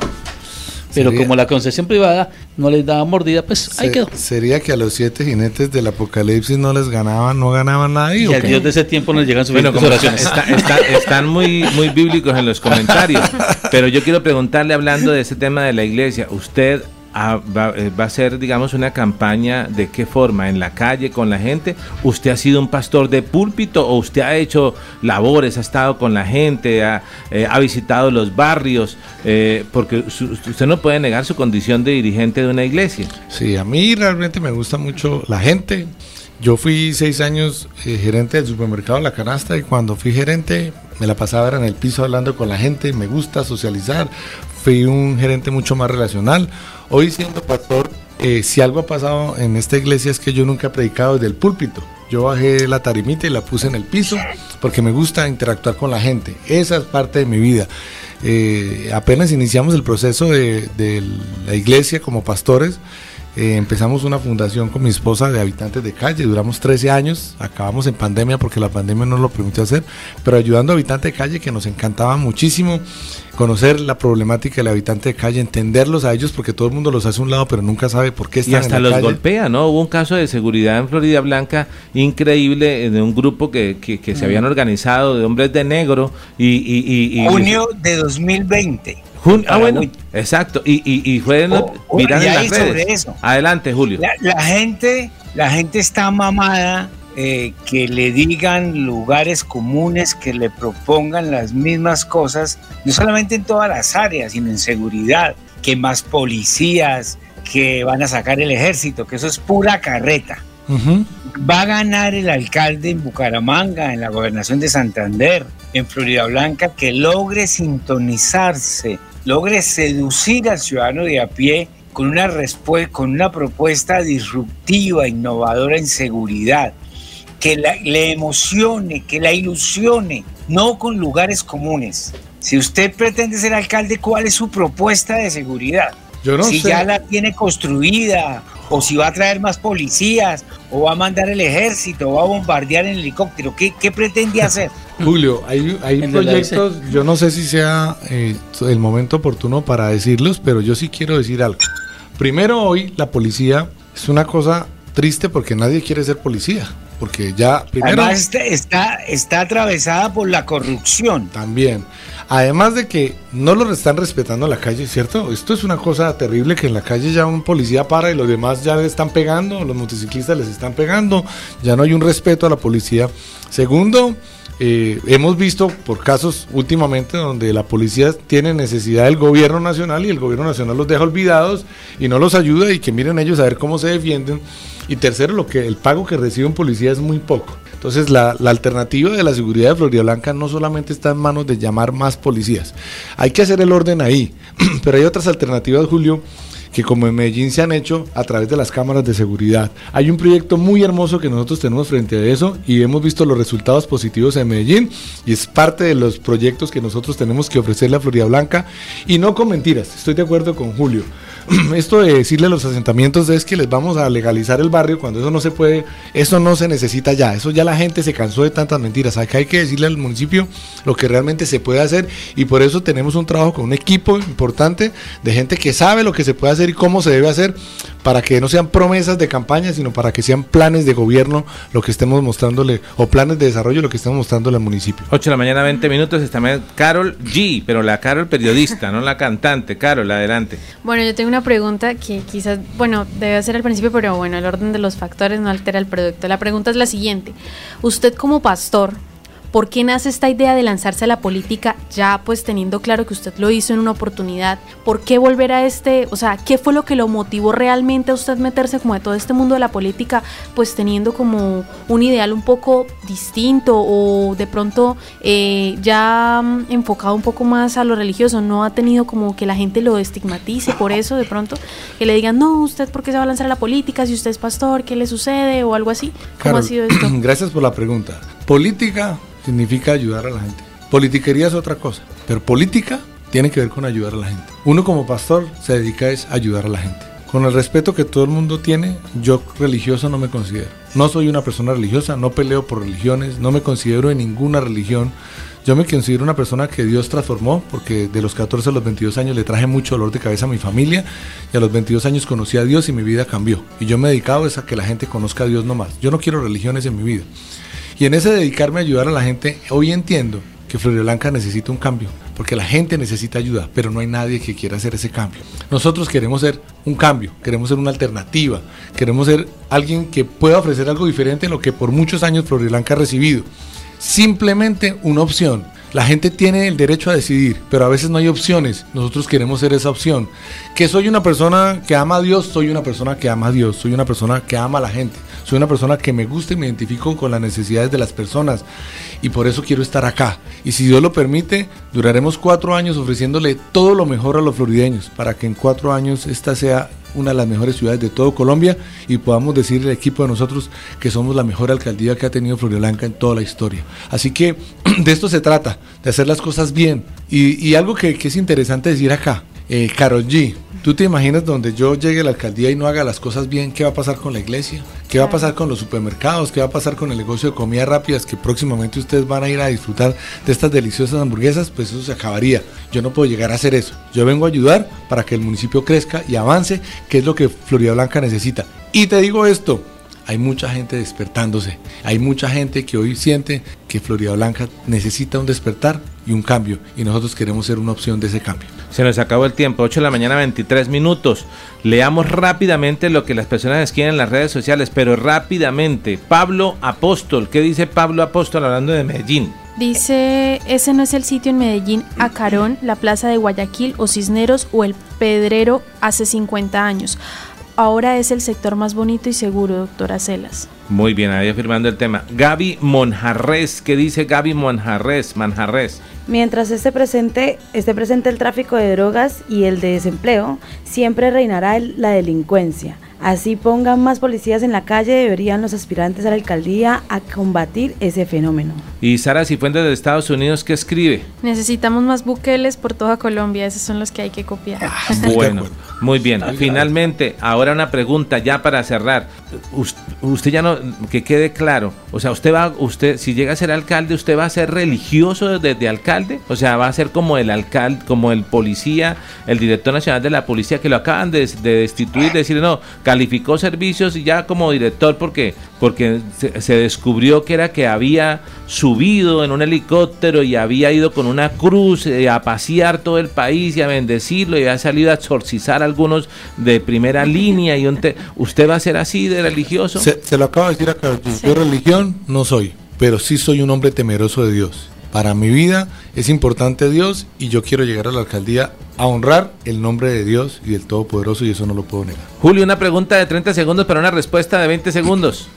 Pero Sería- como la concesión privada no les daba mordida, pues ahí Se- quedó. Sería que a los siete jinetes del apocalipsis no les ganaban, no ganaban nadie. Y ¿o al? Dios de ese tiempo nos llegan Bueno, suficientes como oraciones. está- está- están muy, muy bíblicos en los comentarios, pero yo quiero preguntarle, hablando de ese tema de la iglesia, ¿usted ah, va, eh, va a hacer, digamos, una campaña de qué forma? ¿En la calle, con la gente? ¿Usted ha sido un pastor de púlpito o usted ha hecho labores, ha estado con la gente, ha, eh, ha visitado los barrios? Eh, porque su- usted no puede negar su condición de dirigente de una iglesia. Sí, a mí realmente me gusta mucho la gente. Yo fui seis años eh, gerente del supermercado La Canasta y cuando fui gerente me la pasaba en el piso hablando con la gente, me gusta socializar, fui un gerente mucho más relacional. Hoy siendo pastor, eh, si algo ha pasado en esta iglesia es que yo nunca he predicado desde el púlpito. Yo bajé la tarimita y la puse en el piso porque me gusta interactuar con la gente. Esa es parte de mi vida. Eh, apenas iniciamos el proceso de, de la iglesia como pastores. Eh, empezamos una fundación con mi esposa de habitantes de calle, duramos 13 años, acabamos en pandemia porque la pandemia no lo permitió hacer, pero ayudando a habitantes de calle que nos encantaba muchísimo conocer la problemática del habitante de calle, entenderlos a ellos porque todo el mundo los hace a un lado pero nunca sabe por qué están Y hasta en la los calle. golpea, ¿no? Hubo un caso de seguridad en Florida Blanca increíble de un grupo que, que- que se habían organizado de hombres de negro y... y, y- y- Junio de 2020. Ah, bueno, exacto. Y, y, y fue en Oh, oh, viral y en ahí las sobre redes. eso. Adelante, Julio. La, la gente, la gente está mamada eh, que le digan lugares comunes, que le propongan las mismas cosas, no solamente en todas las áreas, sino en seguridad, que más policías, que van a sacar el ejército, que eso es pura carreta. Va a ganar el alcalde en Bucaramanga, en la gobernación de Santander, en Florida Blanca, que logre sintonizarse, logre seducir al ciudadano de a pie con una, con una propuesta disruptiva, innovadora en seguridad, que la- le emocione, que la ilusione, no con lugares comunes. Si usted pretende ser alcalde, ¿cuál es su propuesta de seguridad? Yo no si sé. ya la tiene construida, o si va a traer más policías, o va a mandar el ejército, o va a bombardear en helicóptero, ¿qué, qué pretende hacer? Julio, hay, hay proyectos, yo no sé si sea eh, el momento oportuno para decirlos, pero yo sí quiero decir algo. Primero, hoy la policía es una cosa triste porque nadie quiere ser policía, porque ya, primero, Además está, está, está atravesada por la corrupción. también, además de que no lo están respetando en la calle, ¿cierto? Esto es una cosa terrible que en la calle ya un policía para y los demás ya le están pegando, los motociclistas les están pegando, ya no hay un respeto a la policía. Segundo, eh, hemos visto por casos últimamente donde la policía tiene necesidad del gobierno nacional y el gobierno nacional los deja olvidados y no los ayuda y que miren ellos a ver cómo se defienden. Y tercero, lo que el pago que recibe un policía es muy poco. Entonces la, la alternativa de la seguridad de Florida Blanca no solamente está en manos de llamar más policías. Hay que hacer el orden ahí. Pero hay otras alternativas, Julio, que como en Medellín se han hecho a través de las cámaras de seguridad. Hay un proyecto muy hermoso que nosotros tenemos frente a eso y hemos visto los resultados positivos en Medellín y es parte de los proyectos que nosotros tenemos que ofrecerle a Florida Blanca y no con mentiras, estoy de acuerdo con Julio. Esto de decirle a los asentamientos es que les vamos a legalizar el barrio cuando eso no se puede, eso no se necesita ya, eso ya la gente se cansó de tantas mentiras, acá hay que decirle al municipio lo que realmente se puede hacer y por eso tenemos un trabajo con un equipo importante de gente que sabe lo que se puede hacer y cómo se debe hacer para que no sean promesas de campaña, sino para que sean planes de gobierno lo que estemos mostrándole o planes de desarrollo lo que estemos mostrándole al municipio. 8 de la mañana, 20 minutos. Está Carol G, pero la Carol periodista, no la cantante. Carol, adelante. Bueno, yo tengo una pregunta que quizás, bueno, debe ser al principio, pero bueno, el orden de los factores no altera el producto. La pregunta es la siguiente. Usted como pastor, ¿por qué nace esta idea de lanzarse a la política ya pues teniendo claro que usted lo hizo en una oportunidad? ¿Por qué volver a este, o sea, qué fue lo que lo motivó realmente a usted meterse como de todo este mundo de la política, pues teniendo como un ideal un poco distinto o de pronto eh, ya mm, enfocado un poco más a lo religioso? ¿No ha tenido como que la gente lo estigmatice por eso de pronto? Que le digan, no, usted por qué se va a lanzar a la política si usted es pastor, ¿qué le sucede? O algo así. ¿Cómo Carol, ha sido esto? Gracias por la pregunta. Política significa ayudar a la gente. Politiquería es otra cosa, pero política tiene que ver con ayudar a la gente. Uno como pastor se dedica es a ayudar a la gente. Con el respeto que todo el mundo tiene, yo religioso no me considero. No soy una persona religiosa, no peleo por religiones, no me considero en ninguna religión. Yo me considero una persona que Dios transformó, porque de los 14 a los 22 años le traje mucho dolor de cabeza a mi familia, y a los 22 años conocí a Dios y mi vida cambió. Y yo me he dedicado a que la gente conozca a Dios nomás. Yo no quiero religiones en mi vida. Y en ese dedicarme a ayudar a la gente, hoy entiendo que Blanca necesita un cambio, porque la gente necesita ayuda, pero no hay nadie que quiera hacer ese cambio. Nosotros queremos ser un cambio, queremos ser una alternativa, queremos ser alguien que pueda ofrecer algo diferente a lo que por muchos años Blanca ha recibido. Simplemente una opción. La gente tiene el derecho a decidir, pero a veces no hay opciones. Nosotros queremos ser esa opción. Que soy una persona que ama a Dios, soy una persona que ama a Dios, soy una persona que ama a la gente. Soy una persona que me gusta y me identifico con las necesidades de las personas y por eso quiero estar acá. Y si Dios lo permite, duraremos cuatro años ofreciéndole todo lo mejor a los florideños para que en cuatro años esta sea una de las mejores ciudades de todo Colombia y podamos decirle al equipo de nosotros que somos la mejor alcaldía que ha tenido Floridablanca en toda la historia. Así que de esto se trata, de hacer las cosas bien. Y, algo que, que es interesante decir acá, eh, Carol G, ¿tú te imaginas donde yo llegue a la alcaldía y no haga las cosas bien? ¿Qué va a pasar con la iglesia? ¿Qué va a pasar con los supermercados? ¿Qué va a pasar con el negocio de comidas rápidas que próximamente ustedes van a ir a disfrutar de estas deliciosas hamburguesas? Pues eso se acabaría. Yo no puedo llegar a hacer eso. Yo vengo a ayudar para que el municipio crezca y avance, que es lo que Florida Blanca necesita. Y te digo esto, hay mucha gente despertándose. Hay mucha gente que hoy siente que Florida Blanca necesita un despertar y un cambio. Y nosotros queremos ser una opción de ese cambio. Se nos acabó el tiempo, 8 de la mañana, 23 minutos. Leamos rápidamente lo que las personas escriben en las redes sociales, pero rápidamente. Pablo Apóstol, ¿qué dice Pablo Apóstol hablando de Medellín? Dice, ese no es el sitio en Medellín, Acarón, la plaza de Guayaquil o Cisneros o el Pedrero hace 50 años ahora es el sector más bonito y seguro, doctora Celas. Muy bien, ahí afirmando el tema. Gaby Monjarres, ¿qué dice Gaby Monjarres? Manjarres. Mientras esté presente, esté presente el tráfico de drogas y el de desempleo, siempre reinará la delincuencia. Así pongan más policías en la calle, deberían los aspirantes a la alcaldía a combatir ese fenómeno. Y Sara Cifuentes de Estados Unidos, ¿qué escribe? Necesitamos más buqueles por toda Colombia, esos son los que hay que copiar. Ah, bueno, muy bien. Finalmente, ahora una pregunta ya para cerrar. Usted ya no, que quede claro, o sea, usted va, usted, si llega a ser alcalde, ¿usted va a ser religioso desde alcalde? O sea, va a ser como el alcalde, como el policía, el director nacional de la policía que lo acaban de, de destituir, decir, no, calificó servicios y ya como director porque, porque se, descubrió que era que había subido en un helicóptero y había ido con una cruz eh, a pasear todo el país y a bendecirlo y había salido a exorcizar a algunos de primera línea y usted va a ser así de religioso. Se, lo acabo de decir acá, yo religión no soy, pero sí soy un hombre temeroso de Dios. Para mi vida es importante Dios y yo quiero llegar a la alcaldía a honrar el nombre de Dios y del Todopoderoso y eso no lo puedo negar. Julio, una pregunta de 30 segundos para una respuesta de 20 segundos.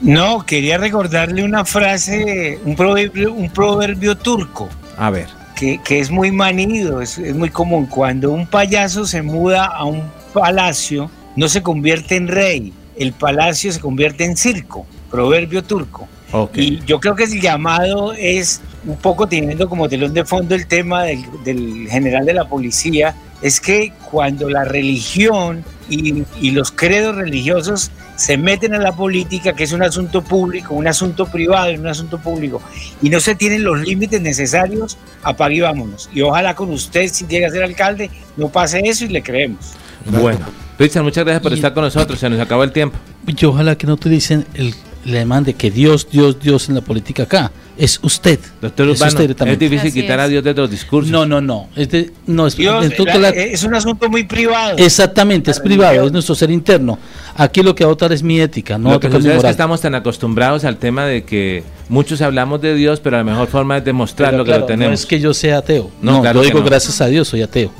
No, quería recordarle una frase, un proverbio, un proverbio turco. A ver. Que, es muy manido, es, es muy común. Cuando un payaso se muda a un palacio, no se convierte en rey, el palacio se convierte en circo. Proverbio turco. Y yo creo que el llamado es un poco teniendo como telón de fondo el tema del, general de la policía, es que cuando la religión y, y, los credos religiosos se meten a la política, que es un asunto público, un asunto privado, un asunto público, y no se tienen los límites necesarios, apague y vámonos. Y ojalá con usted, si llega a ser alcalde, no pase eso y le creemos. Bueno, Richard, muchas gracias por estar con nosotros, se nos acabó el tiempo. Yo ojalá que no utilicen el le demande que Dios, Dios, Dios en la política acá. Es usted. Doctor es, usted es difícil quitar a Dios de los discursos. No, no, no. Es, no, es, es un asunto muy privado. Exactamente, es privado, es nuestro ser interno. Aquí lo que va a votar es mi ética, no lo que es que estamos tan acostumbrados al tema de que muchos hablamos de Dios, pero la mejor forma es demostrar lo que lo tenemos. No es que yo sea ateo. No, lo digo gracias a Dios, soy ateo.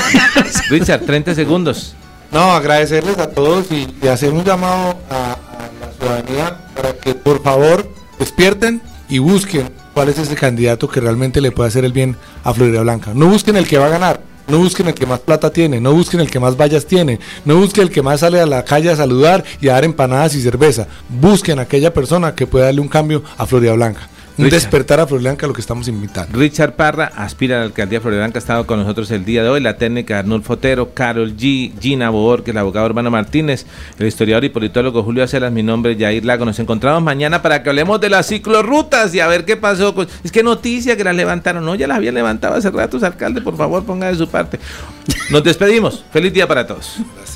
Richard, 30 segundos. No, agradecerles a todos y hacer un llamado a, ciudadanía para que por favor despierten y busquen cuál es ese candidato que realmente le puede hacer el bien a Florida Blanca. No busquen el que va a ganar, no busquen el que más plata tiene, no busquen el que más vallas tiene, no busquen el que más sale a la calle a saludar y a dar empanadas y cerveza. Busquen aquella persona que pueda darle un cambio a Florida Blanca. Un despertar a Floridablanca lo que estamos invitando. Richard Parra aspira a la alcaldía de Floridablanca, ha estado con nosotros el día de hoy. La técnica Arnulfo Fotero, Carol G, Gina Bobor, que es el abogado hermano Martínez, el historiador y politólogo Julio Acelas, mi nombre es Yair Lago. Nos encontramos mañana para que hablemos de las ciclorrutas y a ver qué pasó. Es que noticia que las levantaron. No, ya las había levantado hace rato, alcalde. Por favor, ponga de su parte. Nos despedimos. Feliz día para todos. momento